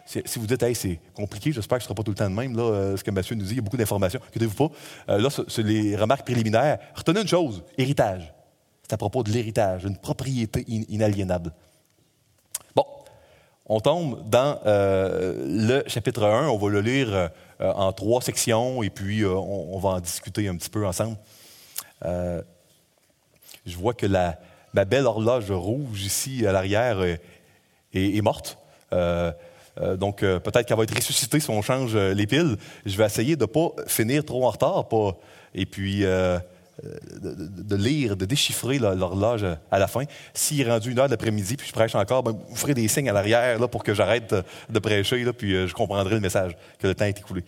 si vous dites, hey, c'est compliqué, j'espère que ce ne sera pas tout le temps de même, là, euh, ce que Mathieu nous dit, il y a beaucoup d'informations. Inquiétez-vous pas. là, c'est les remarques préliminaires. Retenez une chose héritage. C'est à propos de l'héritage, une propriété inaliénable. Bon, on tombe dans euh, le chapitre 1. On va le lire euh, en trois sections et puis euh, on, va en discuter un petit peu ensemble. je vois que la, ma belle horloge rouge ici à l'arrière est, morte. donc, peut-être qu'elle va être ressuscitée si on change les piles. Je vais essayer de ne pas finir trop en retard. Et puis, de, lire, de déchiffrer l'horloge à la fin. S'il est rendu une heure d'après-midi, puis je prêche encore, ben, vous ferez des signes à l'arrière là, pour que j'arrête de, prêcher, là, puis euh, je comprendrai le message, que le temps est écoulé.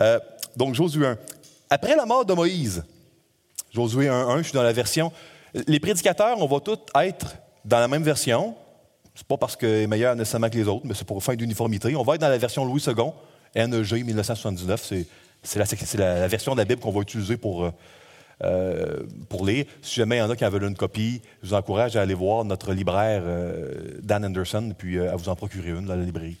Euh, donc, Josué 1. Après la mort de Moïse, Josué 1.1, je suis dans la version. Les prédicateurs, on va tous être dans la même version. C'est pas parce qu'elle est meilleure nécessairement que les autres, mais c'est pour fin d'uniformité. On va être dans la version Louis II, NEG 1979. C'est la, la, version de la Bible qu'on va utiliser pour, euh, euh, pour lire. Si jamais il y en a qui en veulent une copie, je vous encourage à aller voir notre libraire euh, Dan Anderson, puis euh, à vous en procurer une dans la librairie.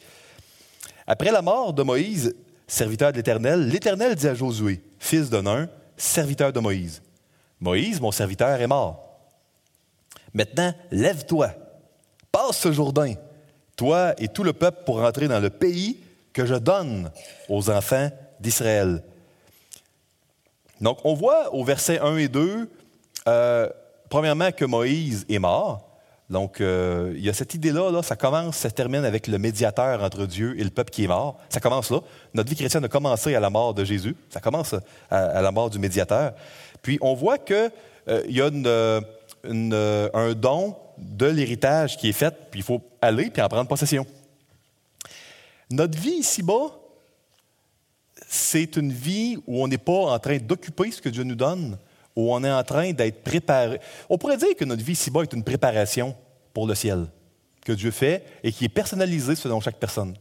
Après la mort de Moïse, serviteur de l'Éternel, l'Éternel dit à Josué, fils de Nun, serviteur de Moïse, Moïse, mon serviteur, est mort. Maintenant, lève-toi, passe ce Jourdain, toi et tout le peuple, pour entrer dans le pays que je donne aux enfants d'Israël. Donc, on voit au verset 1 et 2, euh, premièrement, que Moïse est mort. Donc, euh, il y a cette idée-là, là, ça commence, ça termine avec le médiateur entre Dieu et le peuple qui est mort. Ça commence là. Notre vie chrétienne a commencé à la mort de Jésus. Ça commence à, la mort du médiateur. Puis, on voit qu'il euh, y a un don de l'héritage qui est fait, puis il faut aller puis en prendre possession. Notre vie ici-bas, c'est une vie où on n'est pas en train d'occuper ce que Dieu nous donne, où on est en train d'être préparé. On pourrait dire que notre vie ici-bas est une préparation pour le ciel que Dieu fait et qui est personnalisée selon chaque personne.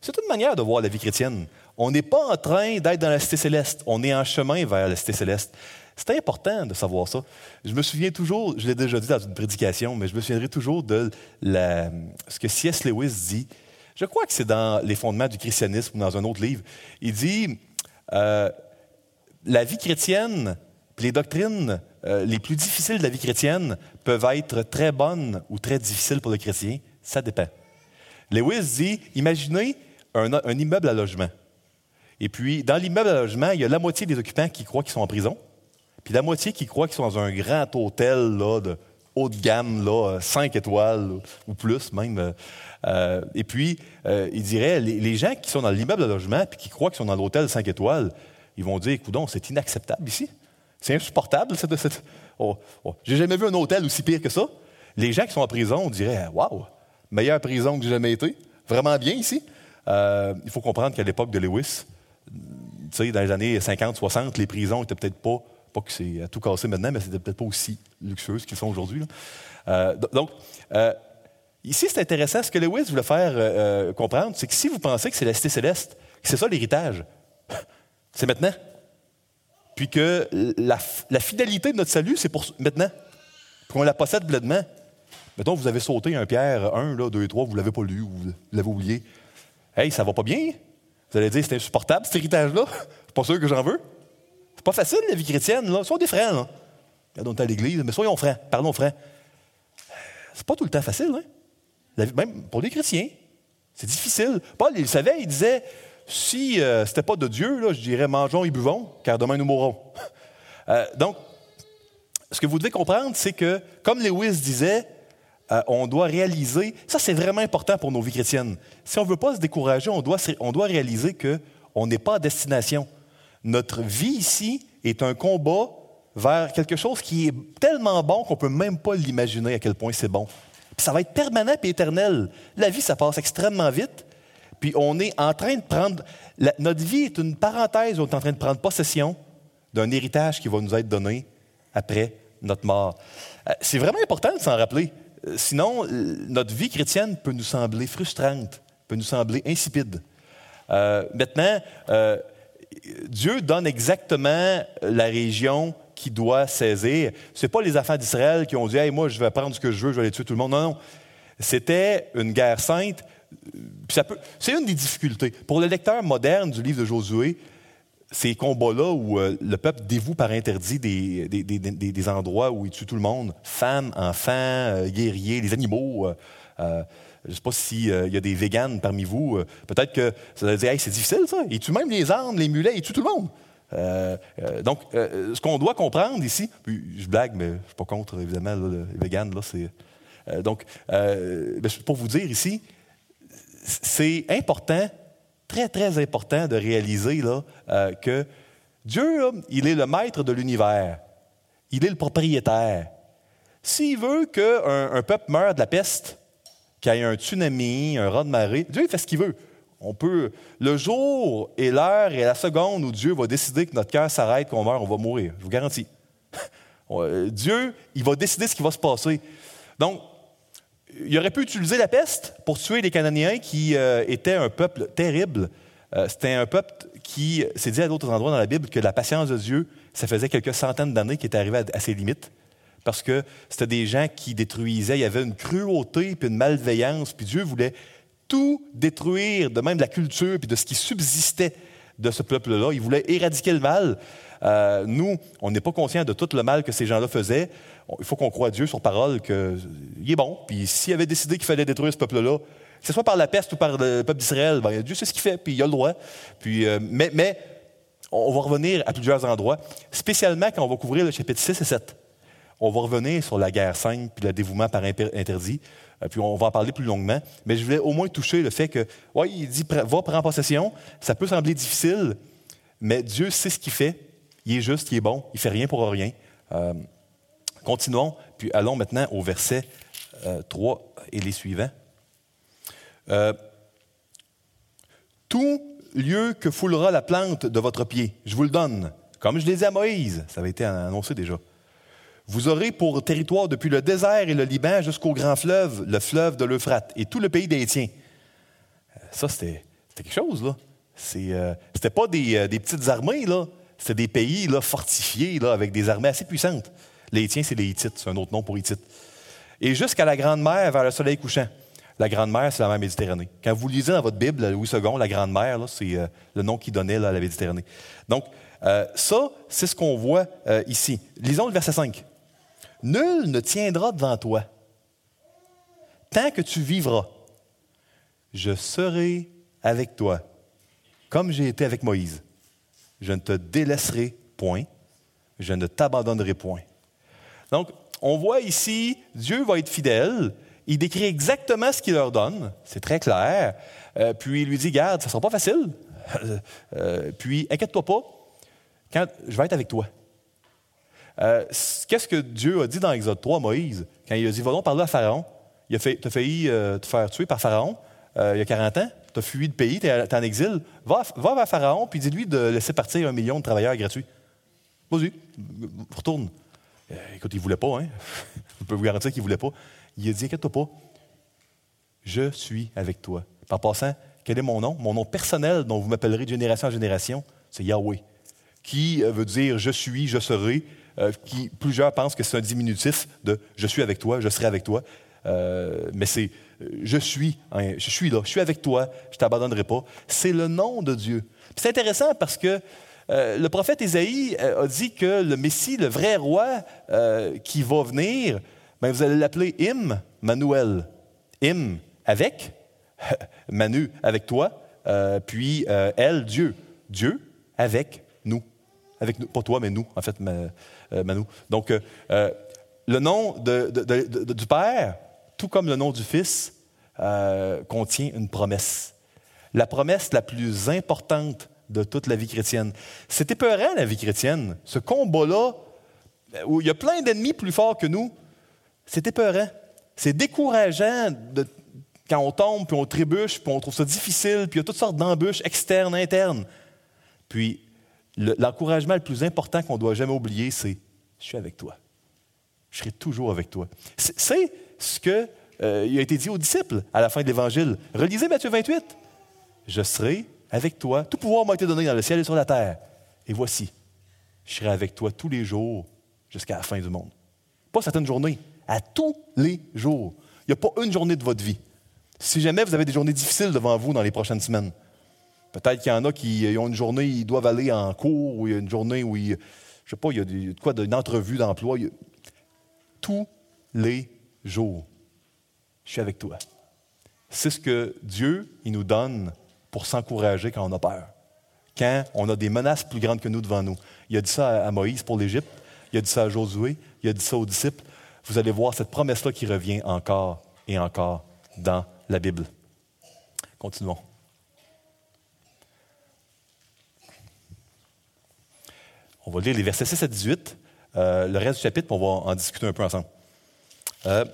C'est une manière de voir la vie chrétienne. On n'est pas en train d'être dans la cité céleste, on est en chemin vers la cité céleste. C'est important de savoir ça. Je me souviens toujours, je l'ai déjà dit dans une prédication, mais je me souviendrai toujours de ce que C.S. Lewis dit. Je crois que c'est dans Les fondements du christianisme ou dans un autre livre. Il dit euh, La vie chrétienne les doctrines euh, les plus difficiles de la vie chrétienne peuvent être très bonnes ou très difficiles pour le chrétien. Ça dépend. Lewis dit, imaginez un, immeuble à logement. Et puis, dans l'immeuble à logement, il y a la moitié des occupants qui croient qu'ils sont en prison, puis la moitié qui croient qu'ils sont dans un grand hôtel là, de haute gamme, là, 5 étoiles ou plus même. Euh, et puis, euh, il dirait, les, gens qui sont dans l'immeuble à logement puis qui croient qu'ils sont dans l'hôtel 5 étoiles, ils vont dire, écoute, c'est inacceptable ici. C'est insupportable. Cette, cette... Oh, oh. J'ai jamais vu un hôtel aussi pire que ça. Les gens qui sont en prison, on dirait Waouh, meilleure prison que j'ai jamais été. Vraiment bien ici. Euh, il faut comprendre qu'à l'époque de Lewis, dans les années 50, 60, les prisons étaient peut-être pas, pas que c'est à tout casser maintenant, mais c'était peut-être pas aussi luxueuses qu'ils sont aujourd'hui. Euh, donc, ici, c'est intéressant. Ce que Lewis voulait faire comprendre, c'est que si vous pensez que c'est la cité céleste, que c'est ça l'héritage, [LAUGHS] c'est maintenant puis que la, fidélité de notre salut, c'est pour maintenant, puis qu'on la possède pleinement. Mettons, vous avez sauté un Pierre 1, là, 2 et 3, vous ne l'avez pas lu, vous l'avez oublié. Hey, ça va pas bien? Vous allez dire, c'est insupportable, cet héritage-là. [LAUGHS] C'est pas sûr que j'en veux. C'est pas facile, la vie chrétienne. Soyons des frères, là. Regardons à l'église, mais soyons francs, parlons francs. C'est pas tout le temps facile, hein? Même pour les chrétiens. C'est difficile. Paul, il savait, il disait si euh, ce n'était pas de Dieu, là, je dirais mangeons et buvons, car demain nous mourrons. [LAUGHS] Euh, donc, ce que vous devez comprendre, c'est que, comme Lewis disait, euh, on doit réaliser, ça c'est vraiment important pour nos vies chrétiennes. Si on ne veut pas se décourager, on doit, on doit réaliser qu'on n'est pas à destination. Notre vie ici est un combat vers quelque chose qui est tellement bon qu'on ne peut même pas l'imaginer à quel point c'est bon. Ça va être permanent et éternel. La vie, ça passe extrêmement vite. Puis on est en train de prendre. notre vie est une parenthèse on est en train de prendre possession d'un héritage qui va nous être donné après notre mort. Euh, c'est vraiment important de s'en rappeler. Euh, sinon, notre vie chrétienne peut nous sembler frustrante, peut nous sembler insipide. Euh, maintenant, Dieu donne exactement la région qui doit saisir. Ce n'est pas les enfants d'Israël qui ont dit hey, Moi, je vais prendre ce que je veux, je vais aller tuer tout le monde. Non, non. C'était une guerre sainte c'est une des difficultés. Pour le lecteur moderne du livre de Josué, ces combats-là où euh, le peuple dévoue par interdit des, endroits où il tue tout le monde, femmes, enfants, euh, guerriers, les animaux. Euh, je ne sais pas s'il y a des véganes parmi vous. Peut-être que ça va dire c'est difficile, ça. Il tue même les ânes, les mulets, il tue tout le monde. Donc, ce qu'on doit comprendre ici, je blague, mais je ne suis pas contre, évidemment, les véganes. Là, donc, ben, pour vous dire ici, c'est important, très, très important de réaliser là, euh, que Dieu, il est le maître de l'univers. Il est le propriétaire. S'il veut qu'un un peuple meure de la peste, qu'il y ait un tsunami, un raz de marée, Dieu il fait ce qu'il veut. On peut, le jour et l'heure et la seconde où Dieu va décider que notre cœur s'arrête, qu'on meurt, on va mourir. Je vous garantis. [LAUGHS] Dieu, il va décider ce qui va se passer. Donc, il aurait pu utiliser la peste pour tuer les Cananéens qui euh, étaient un peuple terrible. Euh, c'était un peuple qui s'est dit à d'autres endroits dans la Bible que la patience de Dieu, ça faisait quelques centaines d'années qu'il était arrivé à, ses limites. Parce que c'était des gens qui détruisaient, il y avait une cruauté puis une malveillance, puis Dieu voulait tout détruire, de même de la culture puis de ce qui subsistait de ce peuple-là. Il voulait éradiquer le mal. Euh, nous, on n'est pas conscient de tout le mal que ces gens-là faisaient. Il faut qu'on croie Dieu sur parole qu'il est bon. Puis s'il avait décidé qu'il fallait détruire ce peuple-là, que ce soit par la peste ou par le peuple d'Israël, ben, Dieu sait ce qu'il fait, puis il a le droit. Puis, euh, mais, mais on va revenir à plusieurs endroits, spécialement quand on va couvrir le chapitre 6 et 7. On va revenir sur la guerre sainte puis le dévouement par interdit. Euh, puis on va en parler plus longuement. Mais je voulais au moins toucher le fait que, oui, il dit, va prendre possession. Ça peut sembler difficile, mais Dieu sait ce qu'il fait. Il est juste, il est bon, il fait rien pour rien. Euh, continuons, puis allons maintenant au verset 3 euh, et les suivants. tout lieu que foulera la plante de votre pied, je vous le donne, comme je l'ai dit à Moïse, ça avait été annoncé déjà. Vous aurez pour territoire depuis le désert et le Liban jusqu'au grand fleuve, le fleuve de l'Euphrate, et tout le pays des. Euh, ça, c'était quelque chose, là. Euh, c'était pas euh, des, petites armées, là. C'était des pays là, fortifiés, là, avec des armées assez puissantes. Les Hittiens, c'est les Hittites, c'est un autre nom pour Hittites. Et jusqu'à la Grande Mer, vers le soleil couchant. La Grande Mer, c'est la mer Méditerranée. Quand vous lisez dans votre Bible, Louis II, la Grande Mer, c'est le nom qu'il donnait à la Méditerranée. Donc, ça, c'est ce qu'on voit ici. Lisons le verset 5. Nul ne tiendra devant toi tant que tu vivras. Je serai avec toi, comme j'ai été avec Moïse. Je ne te délaisserai point, je ne t'abandonnerai point. Donc, on voit ici, Dieu va être fidèle, il décrit exactement ce qu'il leur donne, c'est très clair, euh, puis il lui dit, garde, ça ne sera pas facile, [LAUGHS] euh, puis inquiète-toi pas, quand je vais être avec toi. Euh, qu'est-ce que Dieu a dit dans Exode 3 à Moïse? Quand il a dit, va donc parler à Pharaon. Il a fait, as failli euh, te faire tuer par Pharaon euh, il y a 40 ans. Tu as fui de pays, tu es, en exil. Va, va vers Pharaon, puis dis-lui de laisser partir un million de travailleurs gratuits. Vas-y, retourne. écoute, il ne voulait pas, hein? [LAUGHS] Je peux vous garantir qu'il ne voulait pas. Il a dit, inquiète-toi pas, je suis avec toi. Par passant, quel est mon nom? Mon nom personnel dont vous m'appellerez de génération en génération, c'est Yahweh, qui veut dire je suis, je serai, euh, qui plusieurs pensent que c'est un diminutif de je suis avec toi, je serai avec toi. Euh, mais c'est je suis, je suis là, je suis avec toi, je ne t'abandonnerai pas. C'est le nom de Dieu. C'est intéressant parce que euh, le prophète Isaïe a dit que le Messie, le vrai roi qui va venir, ben, vous allez l'appeler Im Manuel. Im avec, [LAUGHS] Manu avec toi, puis Elle, Dieu. Dieu avec nous. Avec nous, pas toi, mais nous, en fait, euh, Manu. Donc, euh, euh, le nom du Père, tout comme le nom du Fils, contient une promesse. La promesse la plus importante de toute la vie chrétienne. C'est épeurant, la vie chrétienne. Ce combat-là, où il y a plein d'ennemis plus forts que nous, c'est épeurant. C'est décourageant quand on tombe, puis on trébuche, puis on trouve ça difficile, puis il y a toutes sortes d'embûches externes, internes. Puis l'encouragement le, plus important qu'on ne doit jamais oublier, c'est Je suis avec toi. Je serai toujours avec toi. C'est ce qui euh, a été dit aux disciples à la fin de l'Évangile. Relisez Matthieu 28. Je serai avec toi. Tout pouvoir m'a été donné dans le ciel et sur la terre. Et voici, je serai avec toi tous les jours jusqu'à la fin du monde. Pas certaines journées, à tous les jours. Il n'y a pas une journée de votre vie. Si jamais vous avez des journées difficiles devant vous dans les prochaines semaines, Peut-être qu'il y en a qui ont une journée, ils doivent aller en cours, ou il y a une journée où, il, je sais pas, il y a de quoi d'une entrevue d'emploi. Tous les jours, je suis avec toi. C'est ce que Dieu, il nous donne pour s'encourager quand on a peur. Quand on a des menaces plus grandes que nous devant nous. Il a dit ça à Moïse pour l'Égypte, il a dit ça à Josué, il a dit ça aux disciples. Vous allez voir cette promesse-là qui revient encore et encore dans la Bible. Continuons. On va lire les versets 6 à 18. Euh, le reste du chapitre, on va en discuter un peu ensemble. Euh,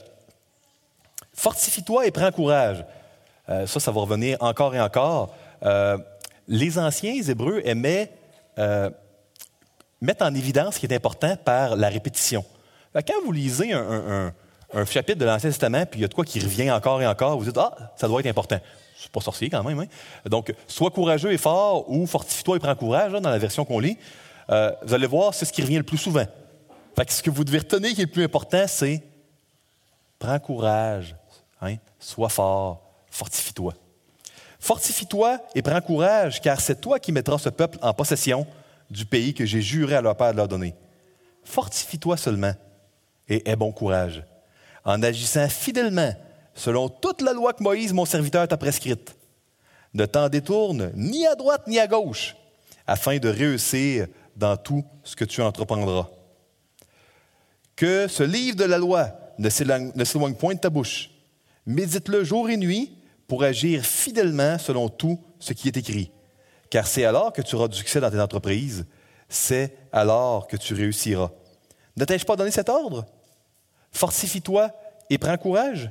Fortifie-toi et prends courage. Euh, ça, ça va revenir encore et encore. les anciens Hébreux aimaient mettre en évidence ce qui est important par la répétition. Quand vous lisez un, chapitre de l'Ancien Testament, puis il y a de quoi qui revient encore et encore, vous dites Ah, ça doit être important. C'est pas sorcier quand même. Hein? Donc, sois courageux et fort ou fortifie-toi et prends courage, dans la version qu'on lit. Euh, vous allez voir, c'est ce qui revient le plus souvent. ce que vous devez retenir qui est le plus important, c'est prends courage, hein? sois fort, fortifie-toi. Fortifie-toi et prends courage, car c'est toi qui mettras ce peuple en possession du pays que j'ai juré à leur père de leur donner. Fortifie-toi seulement et aie bon courage, en agissant fidèlement selon toute la loi que Moïse, mon serviteur, t'a prescrite. Ne t'en détourne ni à droite ni à gauche, afin de réussir dans tout ce que tu entreprendras. que ce livre de la loi ne s'éloigne point de ta bouche. Médite-le jour et nuit pour agir fidèlement selon tout ce qui est écrit. Car c'est alors que tu auras du succès dans tes entreprises, c'est alors que tu réussiras. Ne t'ai-je pas donné cet ordre? Fortifie-toi et prends courage.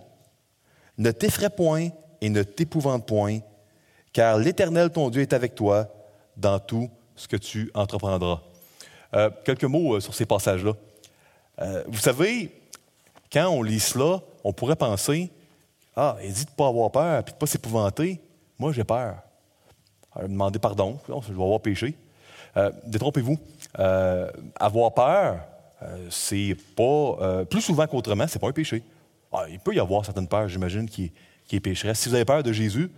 Ne t'effraie point et ne t'épouvante point, car l'Éternel, ton Dieu, est avec toi dans tout ce que tu entreprendras. Euh, quelques mots euh, sur ces passages-là. Euh, vous savez, quand on lit cela, on pourrait penser Ah, il dit de ne pas avoir peur et de ne pas s'épouvanter. Moi, j'ai peur. Alors, demander pardon, je vais avoir péché. détrompez-vous. avoir peur, c'est pas. plus souvent qu'autrement, c'est pas un péché. Ah, il peut y avoir certaines peurs, j'imagine, qui, qui est pécheresse. Si vous avez peur de Jésus,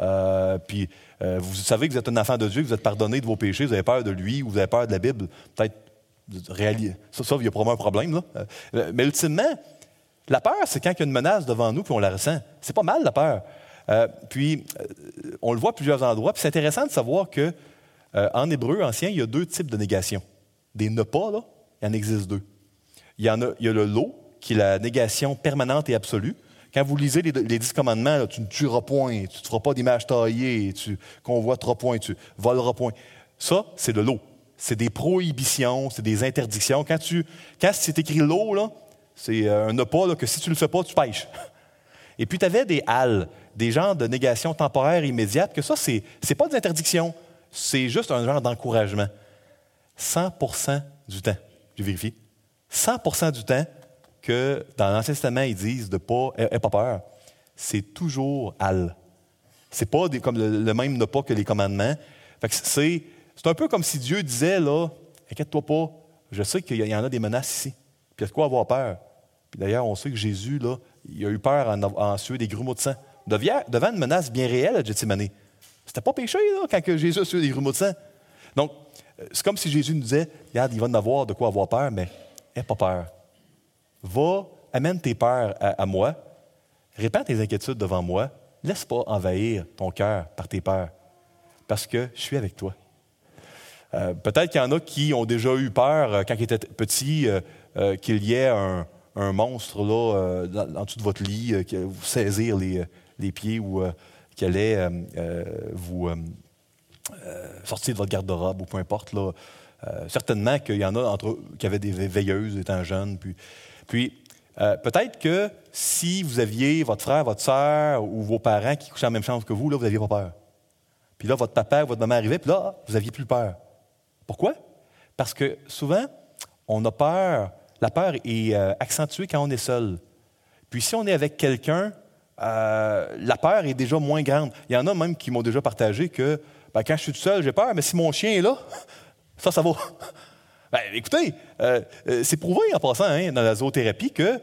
euh, puis euh, vous savez que vous êtes un enfant de Dieu, que vous êtes pardonné de vos péchés, vous avez peur de lui ou vous avez peur de la Bible, peut-être ça, ça, il y a probablement un problème. Là. Euh, mais ultimement, la peur, c'est quand il y a une menace devant nous puis on la ressent. C'est pas mal la peur. puis on le voit à plusieurs endroits. Puis c'est intéressant de savoir que en hébreu ancien, il y a deux types de négation. Des ne pas, là, il en existe deux. Il y, en a, il y a le lot, qui est la négation permanente et absolue. Quand vous lisez les, dix commandements, tu ne tueras point, tu ne feras pas d'image taillée, tu convoiteras point, tu voleras point. Ça, c'est de l'eau. C'est des prohibitions, c'est des interdictions. Quand, tu, quand c'est écrit l'eau, là, c'est euh, un pas que si tu ne le fais pas, tu pêches. [LAUGHS] Et puis, tu avais des halles, des genres de négation temporaire immédiate, que ça, c'est n'est pas des interdictions, c'est juste un genre d'encouragement. 100% du temps, je vérifie. 100% du temps, que dans l'Ancien Testament, ils disent de pas, n'aie pas peur. C'est toujours al. C'est pas comme le, même ne pas que les commandements. c'est, un peu comme si Dieu disait, là, inquiète-toi pas, je sais qu'il y en a des menaces ici. Puis il y a de quoi avoir peur. Puis d'ailleurs, on sait que Jésus, là, il a eu peur en, en des grumeaux de sang. Devant une menace bien réelle à Gethsemane. C'était pas péché, là, quand Jésus a sué des grumeaux de sang. Donc, c'est comme si Jésus nous disait, regarde, il va en avoir de quoi avoir peur, mais n'aie pas peur. Va, amène tes peurs à, moi, répands tes inquiétudes devant moi, laisse pas envahir ton cœur par tes peurs, parce que je suis avec toi. Euh, peut-être qu'il y en a qui ont déjà eu peur euh, quand ils étaient petits euh, qu'il y ait un, monstre là, en dessous de votre lit, qui vous saisir les, pieds ou qui allait vous sortir de votre garde-robe ou peu importe. Certainement qu'il y en a entre qui avaient des veilleuses étant jeunes. Puis puis, euh, peut-être que si vous aviez votre frère, votre soeur ou vos parents qui couchaient en même chambre que vous, là, vous n'aviez pas peur. Puis là, votre papa ou votre maman arrivait, puis là, vous n'aviez plus peur. Pourquoi? Parce que souvent, on a peur. La peur est euh, accentuée quand on est seul. Puis si on est avec quelqu'un, euh, la peur est déjà moins grande. Il y en a même qui m'ont déjà partagé que ben, quand je suis tout seul, j'ai peur, mais si mon chien est là, [LAUGHS] ça, ça va. Ben, écoutez, euh, euh, c'est prouvé en passant hein, dans la zoothérapie que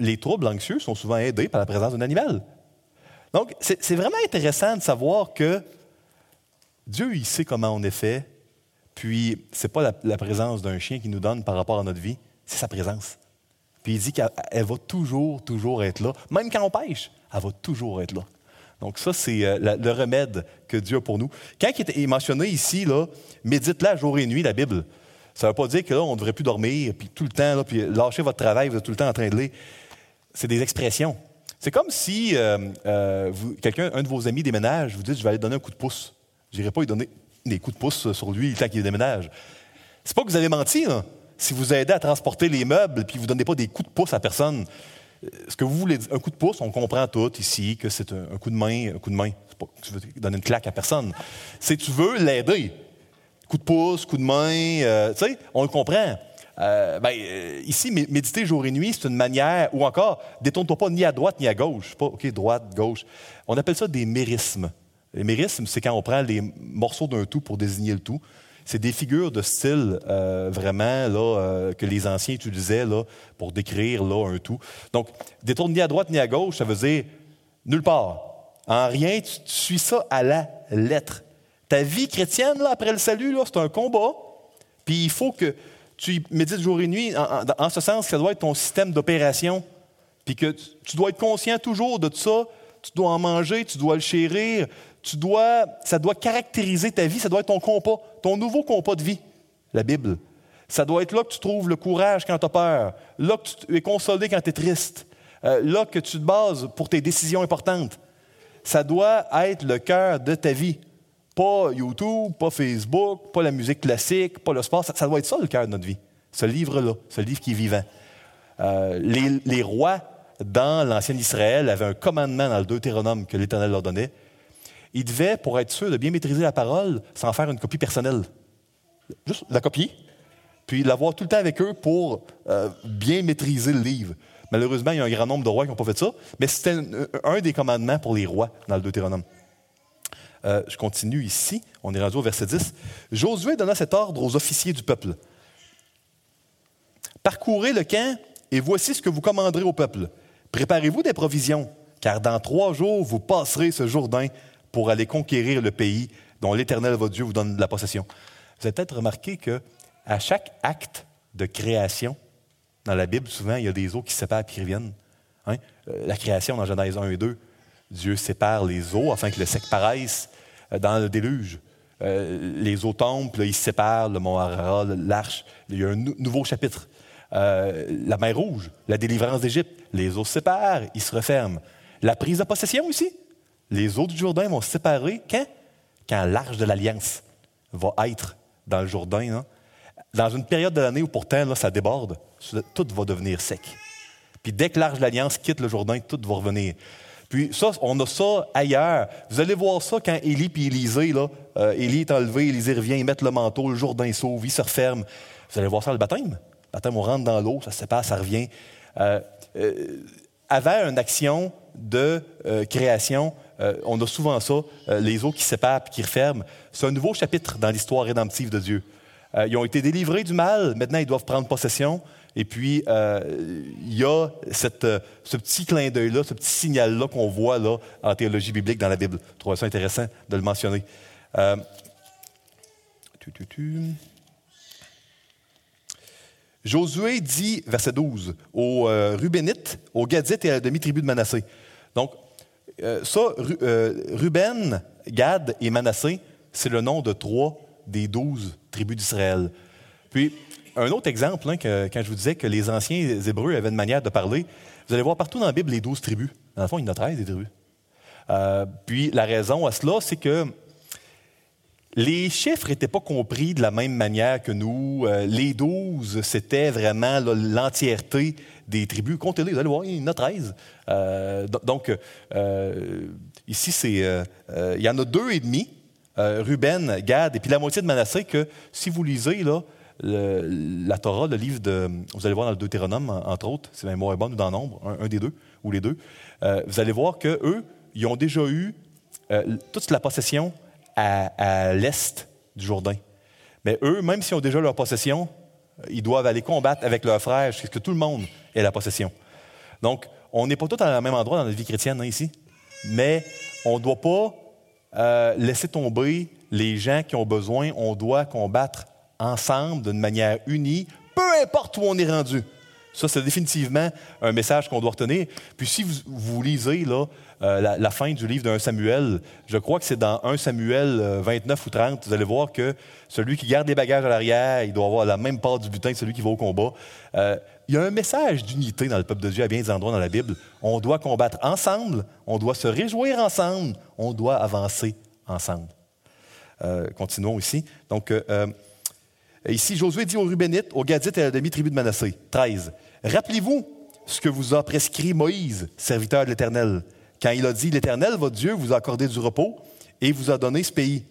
les troubles anxieux sont souvent aidés par la présence d'un animal. Donc, c'est vraiment intéressant de savoir que Dieu, il sait comment on est fait, puis ce n'est pas la, présence d'un chien qui nous donne par rapport à notre vie, c'est sa présence. Puis il dit qu'elle va toujours, toujours être là. Même quand on pêche, elle va toujours être là. Donc ça, c'est euh, le remède que Dieu a pour nous. Quand il est mentionné ici, là, médite-la jour et nuit, la Bible. Ça ne veut pas dire que là, on ne devrait plus dormir, puis tout le temps, là, puis lâcher votre travail, vous êtes tout le temps en train de lire. C'est des expressions. C'est comme si euh, euh, quelqu'un, un de vos amis déménage, vous dites, je vais aller donner un coup de pouce. Je n'irai pas lui donner des coups de pouce sur lui temps qu'il déménage. C'est pas que vous avez menti, là. Si vous aidez à transporter les meubles, puis vous ne donnez pas des coups de pouce à personne, euh, ce que vous voulez un coup de pouce, on comprend tout ici, que c'est un, coup de main, un coup de main. Pas que tu veux donner une claque à personne. C'est tu veux l'aider coup de pouce, coup de main, euh, tu sais, on le comprend. Euh, ben, euh, ici, méditer jour et nuit, c'est une manière, ou encore, détourne-toi pas ni à droite ni à gauche. Pas, OK, droite, gauche. On appelle ça des mérismes. Les mérismes, c'est quand on prend les morceaux d'un tout pour désigner le tout. C'est des figures de style vraiment là, que les anciens utilisaient là, pour décrire là, un tout. Donc, détourne ni à droite ni à gauche, ça veut dire nulle part. En rien, tu suis ça à la lettre. Ta vie chrétienne, là, après le salut, c'est un combat. Puis il faut que tu médites jour et nuit, en, ce sens que ça doit être ton système d'opération. Puis que tu, dois être conscient toujours de tout ça. Tu dois en manger, tu dois le chérir. Tu dois, ça doit caractériser ta vie, ça doit être ton compas, ton nouveau compas de vie, la Bible. Ça doit être là que tu trouves le courage quand tu as peur, là que tu es consolé quand tu es triste, euh, là que tu te bases pour tes décisions importantes. Ça doit être le cœur de ta vie. Pas YouTube, pas Facebook, pas la musique classique, pas le sport. Ça, doit être ça le cœur de notre vie. Ce livre-là, ce livre qui est vivant. Euh, les, rois dans l'ancien Israël avaient un commandement dans le Deutéronome que l'Éternel leur donnait. Ils devaient, pour être sûrs de bien maîtriser la parole, s'en faire une copie personnelle. Juste la copier, puis l'avoir tout le temps avec eux pour euh, bien maîtriser le livre. Malheureusement, il y a un grand nombre de rois qui n'ont pas fait ça, mais c'était un, des commandements pour les rois dans le Deutéronome. Euh, je continue ici, on est rendu au verset 10. Josué donna cet ordre aux officiers du peuple. Parcourez le camp et voici ce que vous commanderez au peuple. Préparez-vous des provisions, car dans trois jours, vous passerez ce Jourdain pour aller conquérir le pays dont l'Éternel, votre Dieu, vous donne de la possession. Vous avez peut-être remarqué que à chaque acte de création, dans la Bible, souvent, il y a des eaux qui se séparent et qui reviennent. Hein? Euh, la création dans Genèse 1 et 2, Dieu sépare les eaux afin que le sec paraisse euh, dans le déluge. Euh, les eaux tombent, puis ils séparent, le mont Ararat, l'arche. Il y a un nouveau chapitre. la mer Rouge, la délivrance d'Égypte, les eaux se séparent, ils se referment. La prise de possession aussi. Les eaux du Jourdain vont se séparer quand? Quand l'arche de l'Alliance va être dans le Jourdain. Hein? Dans une période de l'année où pourtant là, ça déborde, tout va devenir sec. Puis dès que l'arche de l'Alliance quitte le Jourdain, tout va revenir. Puis ça, on a ça ailleurs. Vous allez voir ça quand Élie et Élisée, là, euh, Élie est enlevé, Élisée revient, ils mettent le manteau, le Jourdain sauve, il se referme. Vous allez voir ça le baptême. Le baptême, on rentre dans l'eau, ça se sépare, ça revient. Euh, euh, avant une action de création, on a souvent ça, les eaux qui se séparent et qui referment. C'est un nouveau chapitre dans l'histoire rédemptive de Dieu. ils ont été délivrés du mal, maintenant ils doivent prendre possession. Et puis, euh, il y a euh, ce petit clin d'œil-là, ce petit signal-là qu'on voit là, en théologie biblique dans la Bible. Je trouve ça intéressant de le mentionner. Euh, Josué dit, verset 12, aux Rubénites, aux Gadites et à la demi-tribu de Manassé. Donc, ça, Ruben, Gad et Manassé, c'est le nom de trois des douze tribus d'Israël. Puis, un autre exemple, hein, quand je vous disais que les anciens Hébreux avaient une manière de parler, vous allez voir partout dans la Bible les douze tribus. Dans le fond, il y en a treize des tribus. Euh, puis la raison à cela, c'est que les chiffres n'étaient pas compris de la même manière que nous. Euh, les douze, c'était vraiment l'entièreté des tribus. Comptez-les, vous allez voir, il y en a treize. Euh, donc, ici, c'est, il y en a deux et demi, Ruben, Gad, et puis la moitié de Manassé, que si vous lisez, là, la Torah, le livre de. Vous allez voir dans le Deutéronome, entre autres, c'est même bon ou dans Nombre, un, des deux, ou les deux. Euh, vous allez voir qu'eux, ils ont déjà eu euh, toute la possession à, l'est du Jourdain. Mais eux, même s'ils ont déjà leur possession, euh, ils doivent aller combattre avec leurs frères jusqu'à ce que tout le monde ait la possession. Donc, on n'est pas tous à même endroit dans notre vie chrétienne hein, ici, mais on ne doit pas laisser tomber les gens qui ont besoin. On doit combattre ensemble, d'une manière unie, peu importe où on est rendu. Ça, c'est définitivement un message qu'on doit retenir. Puis si vous, lisez euh, la, fin du livre d'un Samuel, je crois que c'est dans 1 Samuel 29 euh, ou 30, vous allez voir que celui qui garde les bagages à l'arrière, il doit avoir la même part du butin que celui qui va au combat. Euh, il y a un message d'unité dans le peuple de Dieu à bien des endroits dans la Bible. On doit combattre ensemble, on doit se réjouir ensemble, on doit avancer ensemble. continuons ici. Donc, Ici, Josué dit aux Rubénites, aux Gadites et à la demi-tribu de Manassé. 13. Rappelez-vous ce que vous a prescrit Moïse, serviteur de l'Éternel, quand il a dit L'Éternel, votre Dieu, vous a accordé du repos et vous a donné ce pays.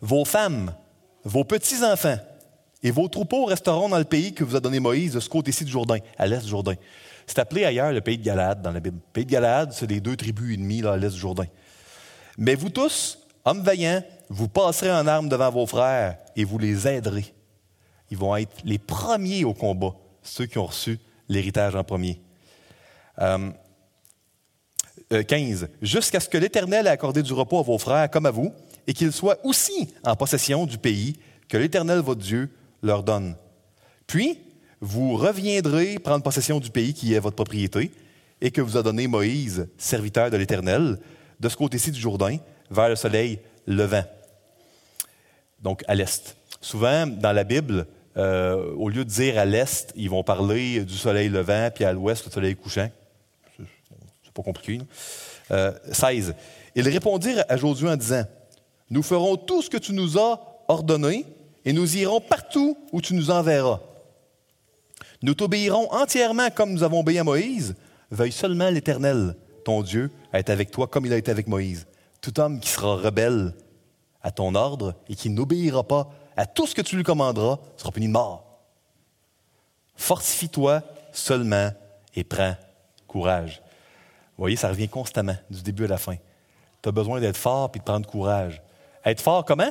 Vos femmes, vos petits-enfants et vos troupeaux resteront dans le pays que vous a donné Moïse, de ce côté-ci du Jourdain, à l'est du Jourdain. C'est appelé ailleurs le pays de Galade dans la Bible. Le pays de Galade, c'est les deux tribus ennemies là, à l'est du Jourdain. Mais vous tous, hommes vaillants, vous passerez en armes devant vos frères et vous les aiderez. Ils vont être les premiers au combat, ceux qui ont reçu l'héritage en premier. 15. Euh, euh, Jusqu'à ce que l'Éternel ait accordé du repos à vos frères comme à vous, et qu'ils soient aussi en possession du pays que l'Éternel, votre Dieu, leur donne. Puis, vous reviendrez prendre possession du pays qui est votre propriété, et que vous a donné Moïse, serviteur de l'Éternel, de ce côté-ci du Jourdain, vers le soleil levant donc à l'est. Souvent, dans la Bible, euh, au lieu de dire à l'est, ils vont parler du soleil levant, puis à l'ouest, le soleil couchant. C'est pas compliqué. 16. Ils répondirent à Josué en disant Nous ferons tout ce que tu nous as ordonné, et nous irons partout où tu nous enverras. Nous t'obéirons entièrement comme nous avons obéi à Moïse. Veuille seulement l'Éternel, ton Dieu, être avec toi comme il a été avec Moïse. Tout homme qui sera rebelle à ton ordre et qui n'obéira pas à tout ce que tu lui commanderas sera puni de mort. Fortifie-toi seulement et prends courage. Vous voyez, ça revient constamment, du début à la fin. Tu as besoin d'être fort et de prendre courage. Être fort comment?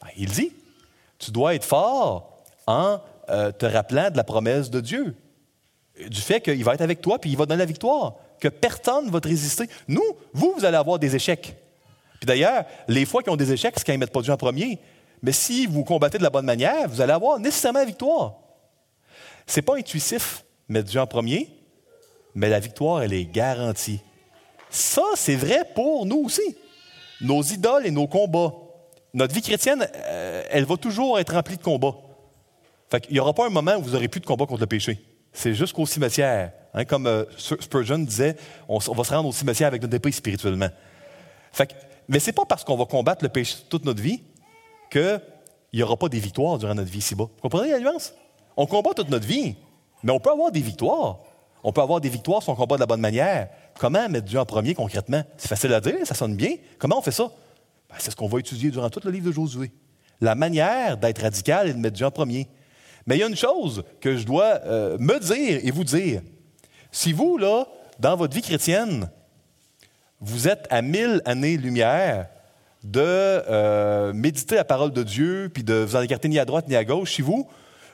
Ben, il dit. Tu dois être fort en euh, te rappelant de la promesse de Dieu, du fait qu'il va être avec toi puis il va donner la victoire, que personne ne va te résister. Nous, vous, vous allez avoir des échecs. Puis d'ailleurs, les fois qui ont des échecs, c'est quand ils mettent pas Dieu en premier. Mais si vous combattez de la bonne manière, vous allez avoir nécessairement la victoire. Ce n'est pas intuitif, mettre Dieu en premier, mais la victoire, elle est garantie. Ça, c'est vrai pour nous aussi. Nos idoles et nos combats. Notre vie chrétienne, euh, elle va toujours être remplie de combats. Fait Il n'y aura pas un moment où vous n'aurez plus de combat contre le péché. C'est jusqu'au cimetière. Hein, comme euh, Spurgeon disait, on, va se rendre au cimetière avec notre épée spirituellement. Fait mais ce n'est pas parce qu'on va combattre le péché toute notre vie qu'il n'y aura pas des victoires durant notre vie ici-bas. Vous comprenez la? On combat toute notre vie, mais on peut avoir des victoires. On peut avoir des victoires si on combat de la bonne manière. Comment mettre Dieu en premier concrètement? C'est facile à dire, ça sonne bien. Comment on fait ça? Ben, c'est ce qu'on va étudier durant tout le livre de Josué. La manière d'être radical et de mettre Dieu en premier. Mais il y a une chose que je dois euh, me dire et vous dire. Si vous, là, dans votre vie chrétienne, vous êtes à mille années-lumière de euh, méditer la parole de Dieu, puis de vous en écarter ni à droite ni à gauche, si vous,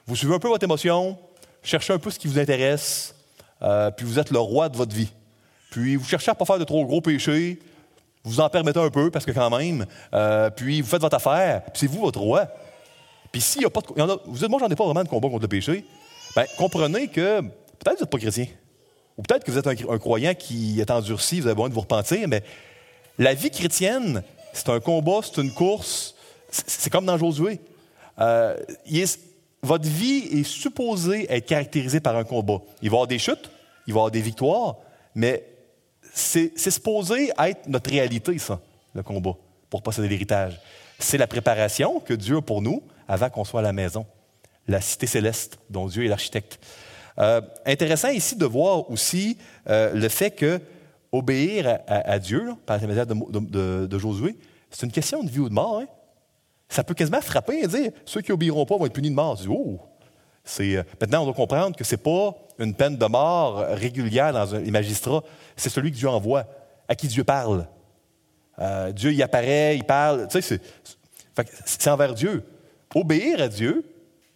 vous suivez un peu votre émotion, cherchez un peu ce qui vous intéresse, euh, puis vous êtes le roi de votre vie. Puis vous cherchez à ne pas faire de trop gros péchés, vous en permettez un peu, parce que quand même, puis vous faites votre affaire, puis c'est vous votre roi. Puis s'il n'y a pas de. vous dites, moi, j'en ai pas vraiment de combat contre le péché. Bien, comprenez que peut-être que vous n'êtes pas chrétien. Ou peut-être que vous êtes un, croyant qui est endurci, vous avez besoin de vous repentir, mais la vie chrétienne, c'est un combat, c'est une course. C'est comme dans Josué. Euh, votre vie est supposée être caractérisée par un combat. Il va y avoir des chutes, il va y avoir des victoires, mais c'est supposé être notre réalité, ça, le combat, pour posséder l'héritage. C'est la préparation que Dieu a pour nous, avant qu'on soit à la maison, la cité céleste dont Dieu est l'architecte. Euh, intéressant ici de voir aussi euh, le fait que obéir à, Dieu, par l'intermédiaire de, de, Josué, c'est une question de vie ou de mort. Hein. Ça peut quasiment frapper et dire ceux qui obéiront pas vont être punis de mort. oh, euh, maintenant, on doit comprendre que ce n'est pas une peine de mort régulière dans les magistrats, c'est celui que Dieu envoie, à qui Dieu parle. Dieu y apparaît, il parle. C'est envers Dieu. Obéir à Dieu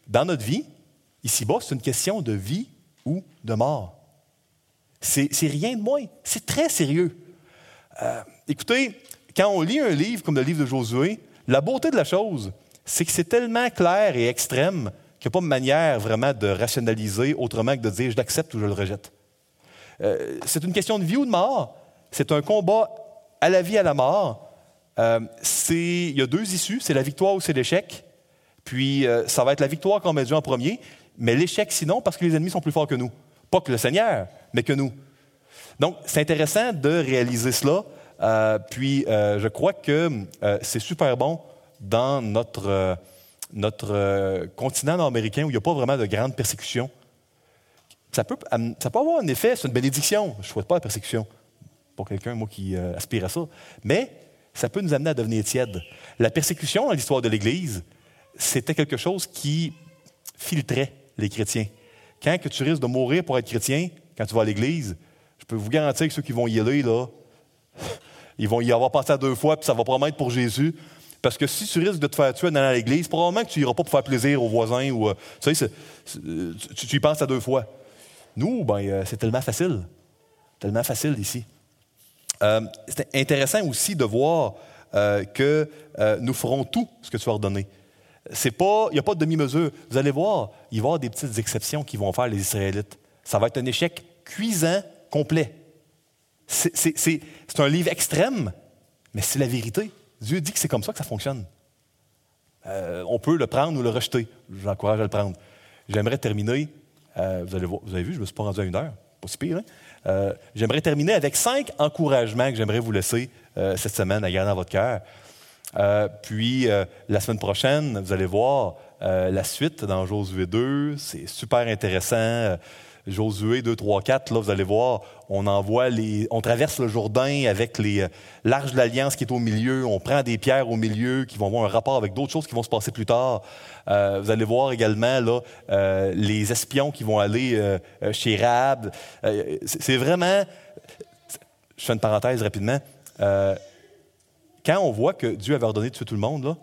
dans notre vie, ici-bas, c'est une question de vie ou de mort. C'est rien de moins. C'est très sérieux. Euh, écoutez, quand on lit un livre comme le livre de Josué, la beauté de la chose, c'est que c'est tellement clair et extrême qu'il n'y a pas de manière vraiment de rationaliser autrement que de dire je l'accepte ou je le rejette. Euh, c'est une question de vie ou de mort. C'est un combat à la vie, à la mort. Euh, il y a deux issues, c'est la victoire ou c'est l'échec. Puis ça va être la victoire qu'on met Dieu en premier, mais l'échec sinon parce que les ennemis sont plus forts que nous. Pas que le Seigneur, mais que nous. Donc c'est intéressant de réaliser cela. Euh, puis euh, je crois que c'est super bon dans notre, notre continent nord-américain où il n'y a pas vraiment de grandes persécutions. Ça peut, ça peut avoir un effet, c'est une bénédiction. Je ne souhaite pas la persécution pour quelqu'un, moi, qui aspire à ça. Mais ça peut nous amener à devenir tiède. La persécution dans l'histoire de l'Église, c'était quelque chose qui filtrait les chrétiens. Quand tu risques de mourir pour être chrétien, quand tu vas à l'Église, je peux vous garantir que ceux qui vont y aller, là, [LAUGHS] ils vont y avoir pensé à deux fois, puis ça va probablement être pour Jésus. Parce que si tu risques de te faire tuer dans l'Église, probablement que tu n'iras pas pour faire plaisir aux voisins. Ou, euh, tu, sais, tu, y penses à deux fois. Nous, ben, euh, c'est tellement facile. Tellement facile ici. Euh, c'est intéressant aussi de voir que nous ferons tout ce que tu as ordonné. C'est pas, il n'y a pas de demi-mesure. Vous allez voir, il va y avoir des petites exceptions qui vont faire les Israélites. Ça va être un échec cuisant, complet. C'est un livre extrême, mais c'est la vérité. Dieu dit que c'est comme ça que ça fonctionne. Euh, on peut le prendre ou le rejeter. Je vous encourage à le prendre. J'aimerais terminer, euh, vous, allez voir, vous avez vu, je ne me suis pas rendu à une heure, pas si pire. Hein? Euh, j'aimerais terminer avec cinq encouragements que j'aimerais vous laisser cette semaine à garder dans votre cœur. Puis, la semaine prochaine, vous allez voir la suite dans Josué 2. C'est super intéressant. Josué 2, 3, 4, là, vous allez voir, on envoie les, on traverse le Jourdain avec euh, l'arche de l'Alliance qui est au milieu, on prend des pierres au milieu qui vont avoir un rapport avec d'autres choses qui vont se passer plus tard. Euh, vous allez voir également là, euh, les espions qui vont aller chez Rab. c'est vraiment, je fais une parenthèse rapidement, quand on voit que Dieu avait ordonné de tuer tout le monde,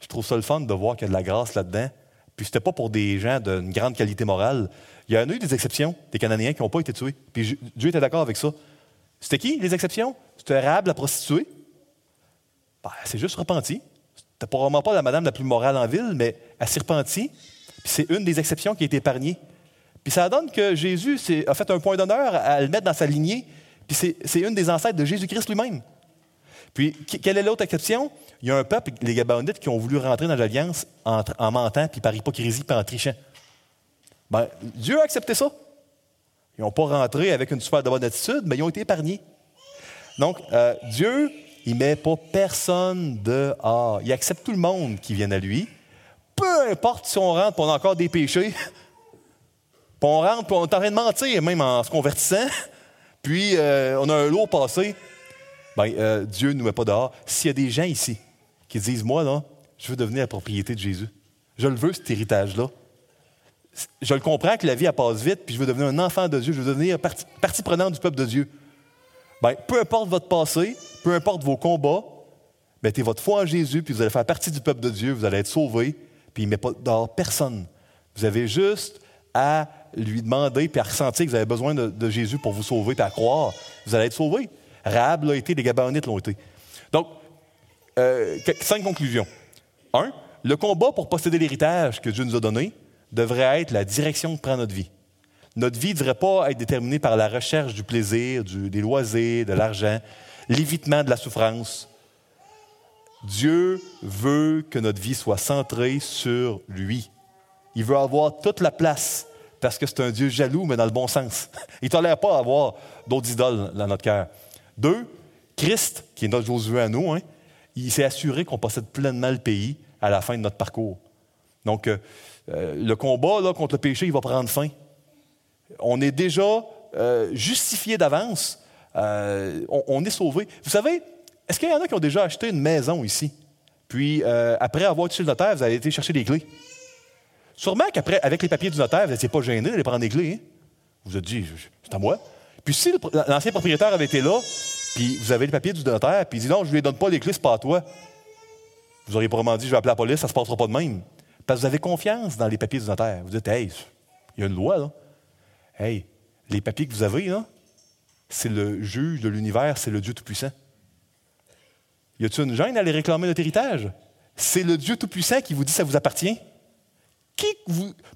je trouve ça le fun de voir qu'il y a de la grâce là-dedans. Puis c'était pas pour des gens d'une grande qualité morale. Il y en a eu des exceptions, des Cananéens qui n'ont pas été tués. Puis Dieu était d'accord avec ça. C'était qui, les exceptions? C'était Rab, la prostituée. Ben, c'est juste repenti. C'était probablement pas la madame la plus morale en ville, mais elle s'est repentie. Puis c'est une des exceptions qui a été épargnée. Puis ça donne que Jésus a fait un point d'honneur à le mettre dans sa lignée. Puis c'est une des ancêtres de Jésus-Christ lui-même. Puis, quelle est l'autre exception? Il y a un peuple, les Gabonites, qui ont voulu rentrer dans l'alliance en, en mentant, puis par hypocrisie, puis en trichant. Ben, Dieu a accepté ça. Ils n'ont pas rentré avec une super bonne attitude, mais ils ont été épargnés. Donc, euh, Dieu, il ne met pas personne dehors. Il accepte tout le monde qui vient à lui. Peu importe si on rentre et on a encore des péchés. [LAUGHS] Puis on rentre et on est en train de mentir, même en se convertissant. Puis euh, on a un lourd passé. Ben, euh, Dieu ne nous met pas dehors. S'il y a des gens ici qui disent Moi, je veux devenir la propriété de Jésus. Je le veux, cet héritage-là je le comprends que la vie, elle passe vite, puis je veux devenir un enfant de Dieu, je veux devenir partie, prenante du peuple de Dieu. Bien, peu importe votre passé, peu importe vos combats, mettez votre foi en Jésus, puis vous allez faire partie du peuple de Dieu, vous allez être sauvés, puis il ne met pas dehors personne. Vous avez juste à lui demander, puis à ressentir que vous avez besoin de, Jésus pour vous sauver, puis à croire, vous allez être sauvés. Rahab l'a été, les Gabonites l'ont été. Donc, euh, cinq conclusions. Un, le combat pour posséder l'héritage que Dieu nous a donné, devrait être la direction que prend notre vie. Notre vie ne devrait pas être déterminée par la recherche du plaisir, des loisirs, de l'argent, l'évitement de la souffrance. Dieu veut que notre vie soit centrée sur lui. Il veut avoir toute la place parce que c'est un Dieu jaloux, mais dans le bon sens. [LAUGHS] Il ne tolère pas avoir d'autres idoles dans notre cœur. Deux, Christ, qui est notre Josué à nous, hein, il s'est assuré qu'on possède pleinement le pays à la fin de notre parcours. Donc, euh, euh, le combat là, contre le péché, il va prendre fin. On est déjà euh, justifié d'avance. On, est sauvé. Vous savez, est-ce qu'il y en a qui ont déjà acheté une maison ici? Puis, après avoir tué le notaire, vous avez été chercher des clés. Sûrement qu'après, avec les papiers du notaire, vous n'étiez pas gêné d'aller prendre des clés. Hein? Vous vous êtes dit, c'est à moi. Puis si l'ancien propriétaire avait été là, puis vous avez les papiers du notaire, puis il dit non, je ne lui donne pas les clés, c'est pas à toi. Vous auriez probablement dit, je vais appeler la police, ça ne se passera pas de même. Parce que vous avez confiance dans les papiers du notaire. Vous dites, hey, il y a une loi, là. Hey, les papiers que vous avez, là, c'est le juge de l'univers, c'est le Dieu Tout-Puissant. Y a-t-il une gêne à aller réclamer notre héritage? C'est le Dieu Tout-Puissant qui vous dit ça vous appartient.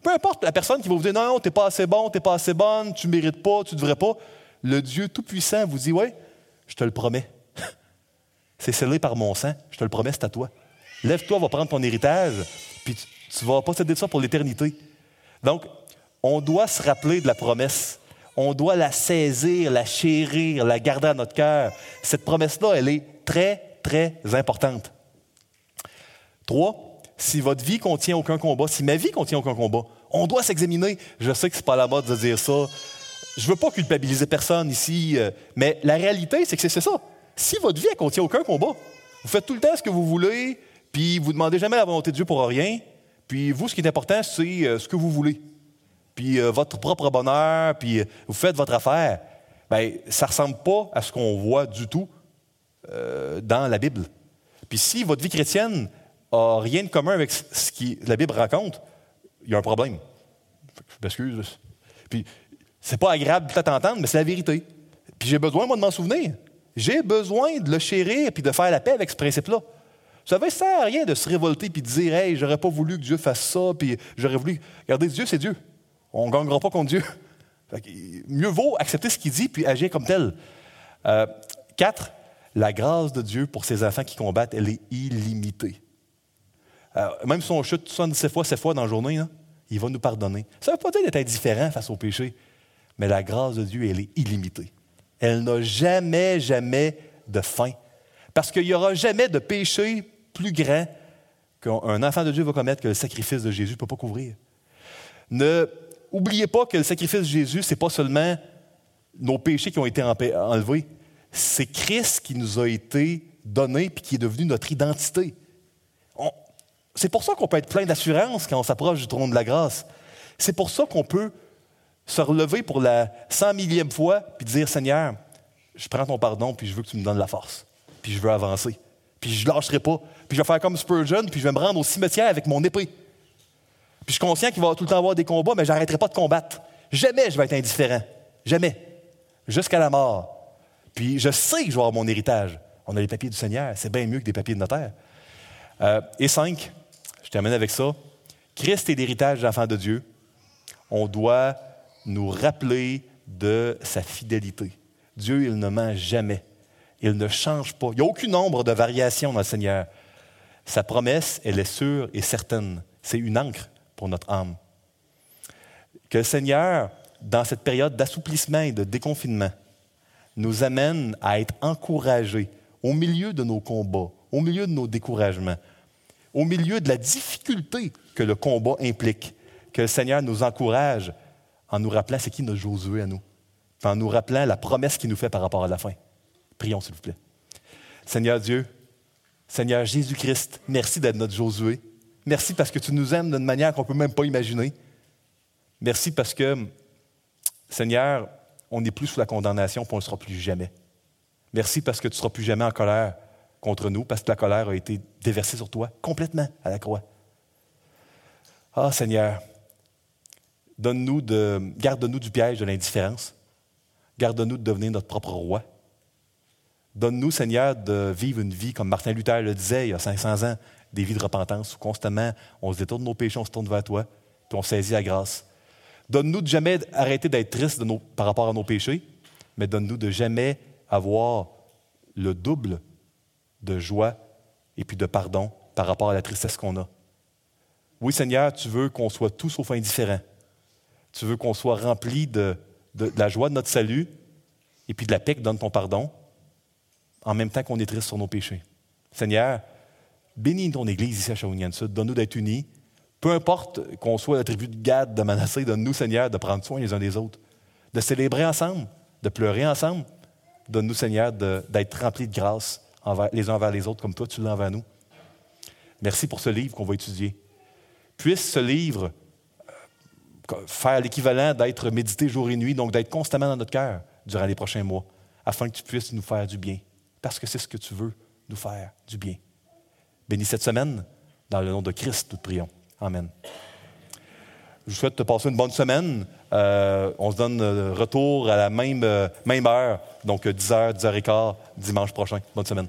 Peu importe la personne qui va vous dire non, tu n'es pas assez bon, tu n'es pas assez bonne, tu mérites pas, tu devrais pas. Le Dieu Tout-Puissant vous dit Oui, je te le promets. [LAUGHS] c'est scellé par mon sang, je te le promets, c'est à toi. Lève-toi, va prendre ton héritage, puis tu ne vas pas céder ça pour l'éternité. Donc, on doit se rappeler de la promesse. On doit la saisir, la chérir, la garder à notre cœur. Cette promesse-là, elle est très, très importante. Trois, si votre vie contient aucun combat, si ma vie contient aucun combat, on doit s'examiner. Je sais que ce n'est pas la mode de dire ça. Je veux pas culpabiliser personne ici, euh, mais la réalité, c'est que c'est ça. Si votre vie ne contient aucun combat, vous faites tout le temps ce que vous voulez, puis vous demandez jamais la volonté de Dieu pour rien, puis vous, ce qui est important, c'est euh, ce que vous voulez. Puis euh, votre propre bonheur, puis vous faites votre affaire. Bien, ça ressemble pas à ce qu'on voit du tout dans la Bible. Puis si votre vie chrétienne rien de commun avec ce que la Bible raconte, il y a un problème. Je m'excuse. Puis c'est pas agréable peut-être entendre, mais c'est la vérité. Puis j'ai besoin, moi, de m'en souvenir. J'ai besoin de le chérir puis de faire la paix avec ce principe-là. Ça sert à rien de se révolter puis de dire Hey, j'aurais pas voulu que Dieu fasse ça, puis j'aurais voulu. Regardez, Dieu, c'est Dieu. On ne gagnera pas contre Dieu. [LAUGHS] mieux vaut accepter ce qu'il dit puis agir comme tel. Euh, quatre, la grâce de Dieu pour ses enfants qui combattent, elle est illimitée. Euh, même si on chute 77 fois, 7 fois dans la journée, il va nous pardonner. Ça ne veut pas dire d'être indifférent face au péché, mais la grâce de Dieu, elle est illimitée. Elle n'a jamais, jamais de fin. Parce qu'il n'y aura jamais de péché plus grand qu'un enfant de Dieu va commettre que le sacrifice de Jésus ne peut pas couvrir. Ne oubliez pas que le sacrifice de Jésus, ce n'est pas seulement nos péchés qui ont été enlevés, c'est Christ qui nous a été donné puis qui est devenu notre identité. C'est pour ça qu'on peut être plein d'assurance quand on s'approche du trône de la grâce. C'est pour ça qu'on peut se relever pour la cent millième fois puis dire Seigneur, je prends ton pardon puis je veux que tu me donnes la force. Puis je veux avancer. Puis je lâcherai pas. Puis je vais faire comme Spurgeon puis je vais me rendre au cimetière avec mon épée. Puis je suis conscient qu'il va tout le temps avoir des combats, mais je n'arrêterai pas de combattre. Jamais je vais être indifférent. Jamais. Jusqu'à la mort. Puis je sais que je vais avoir mon héritage. On a les papiers du Seigneur. C'est bien mieux que des papiers de notaire. Euh, et cinq, termine avec ça. Christ est l'héritage de l'enfant de Dieu. On doit nous rappeler de sa fidélité. Dieu, il ne ment jamais. Il ne change pas. Il n'y a aucun nombre de variations dans le Seigneur. Sa promesse, elle est sûre et certaine. C'est une encre pour notre âme. Que le Seigneur, dans cette période d'assouplissement et de déconfinement, nous amène à être encouragés au milieu de nos combats, au milieu de nos découragements, au milieu de la difficulté que le combat implique. Que le Seigneur nous encourage en nous rappelant c'est qui notre Josué à nous, en nous rappelant la promesse qu'il nous fait par rapport à la fin. Prions, s'il vous plaît. Seigneur Dieu, Seigneur Jésus-Christ, merci d'être notre Josué. Merci parce que tu nous aimes d'une manière qu'on ne peut même pas imaginer. Merci parce que, Seigneur, on n'est plus sous la condamnation, et on ne sera plus jamais. Merci parce que tu ne seras plus jamais en colère contre nous, parce que la colère a été déversée sur toi complètement à la croix. Ah, Seigneur, donne-nous de, garde-nous du piège de l'indifférence. Garde-nous de devenir notre propre roi. Donne-nous, Seigneur, de vivre une vie, comme Martin Luther le disait il y a 500 ans, des vies de repentance où constamment on se détourne de nos péchés, on se tourne vers toi, puis on saisit la grâce. Donne-nous de jamais arrêter d'être triste par rapport à nos péchés, mais donne-nous de jamais avoir le double de joie et puis de pardon par rapport à la tristesse qu'on a. Oui, Seigneur, tu veux qu'on soit tous sauf indifférents. Tu veux qu'on soit rempli de, de, la joie de notre salut et puis de la paix que donne ton pardon, en même temps qu'on est triste sur nos péchés. Seigneur, bénis ton Église ici à Shawinigan Sud. Donne-nous d'être unis. Peu importe qu'on soit la tribu de Gad, de Manassé, donne-nous, Seigneur, de prendre soin les uns des autres, de célébrer ensemble, de pleurer ensemble. Donne-nous, Seigneur, d'être remplis de grâce les uns envers les autres, comme toi, tu l'as envers nous. Merci pour ce livre qu'on va étudier. Puisse ce livre euh, faire l'équivalent d'être médité jour et nuit, donc d'être constamment dans notre cœur durant les prochains mois, afin que tu puisses nous faire du bien, parce que c'est ce que tu veux, nous faire du bien. Bénis cette semaine, dans le nom de Christ, nous prions. Amen. Je vous souhaite de passer une bonne semaine. Euh, on se donne retour à la même, euh, même heure, donc 10h, 10h15, dimanche prochain. Bonne semaine.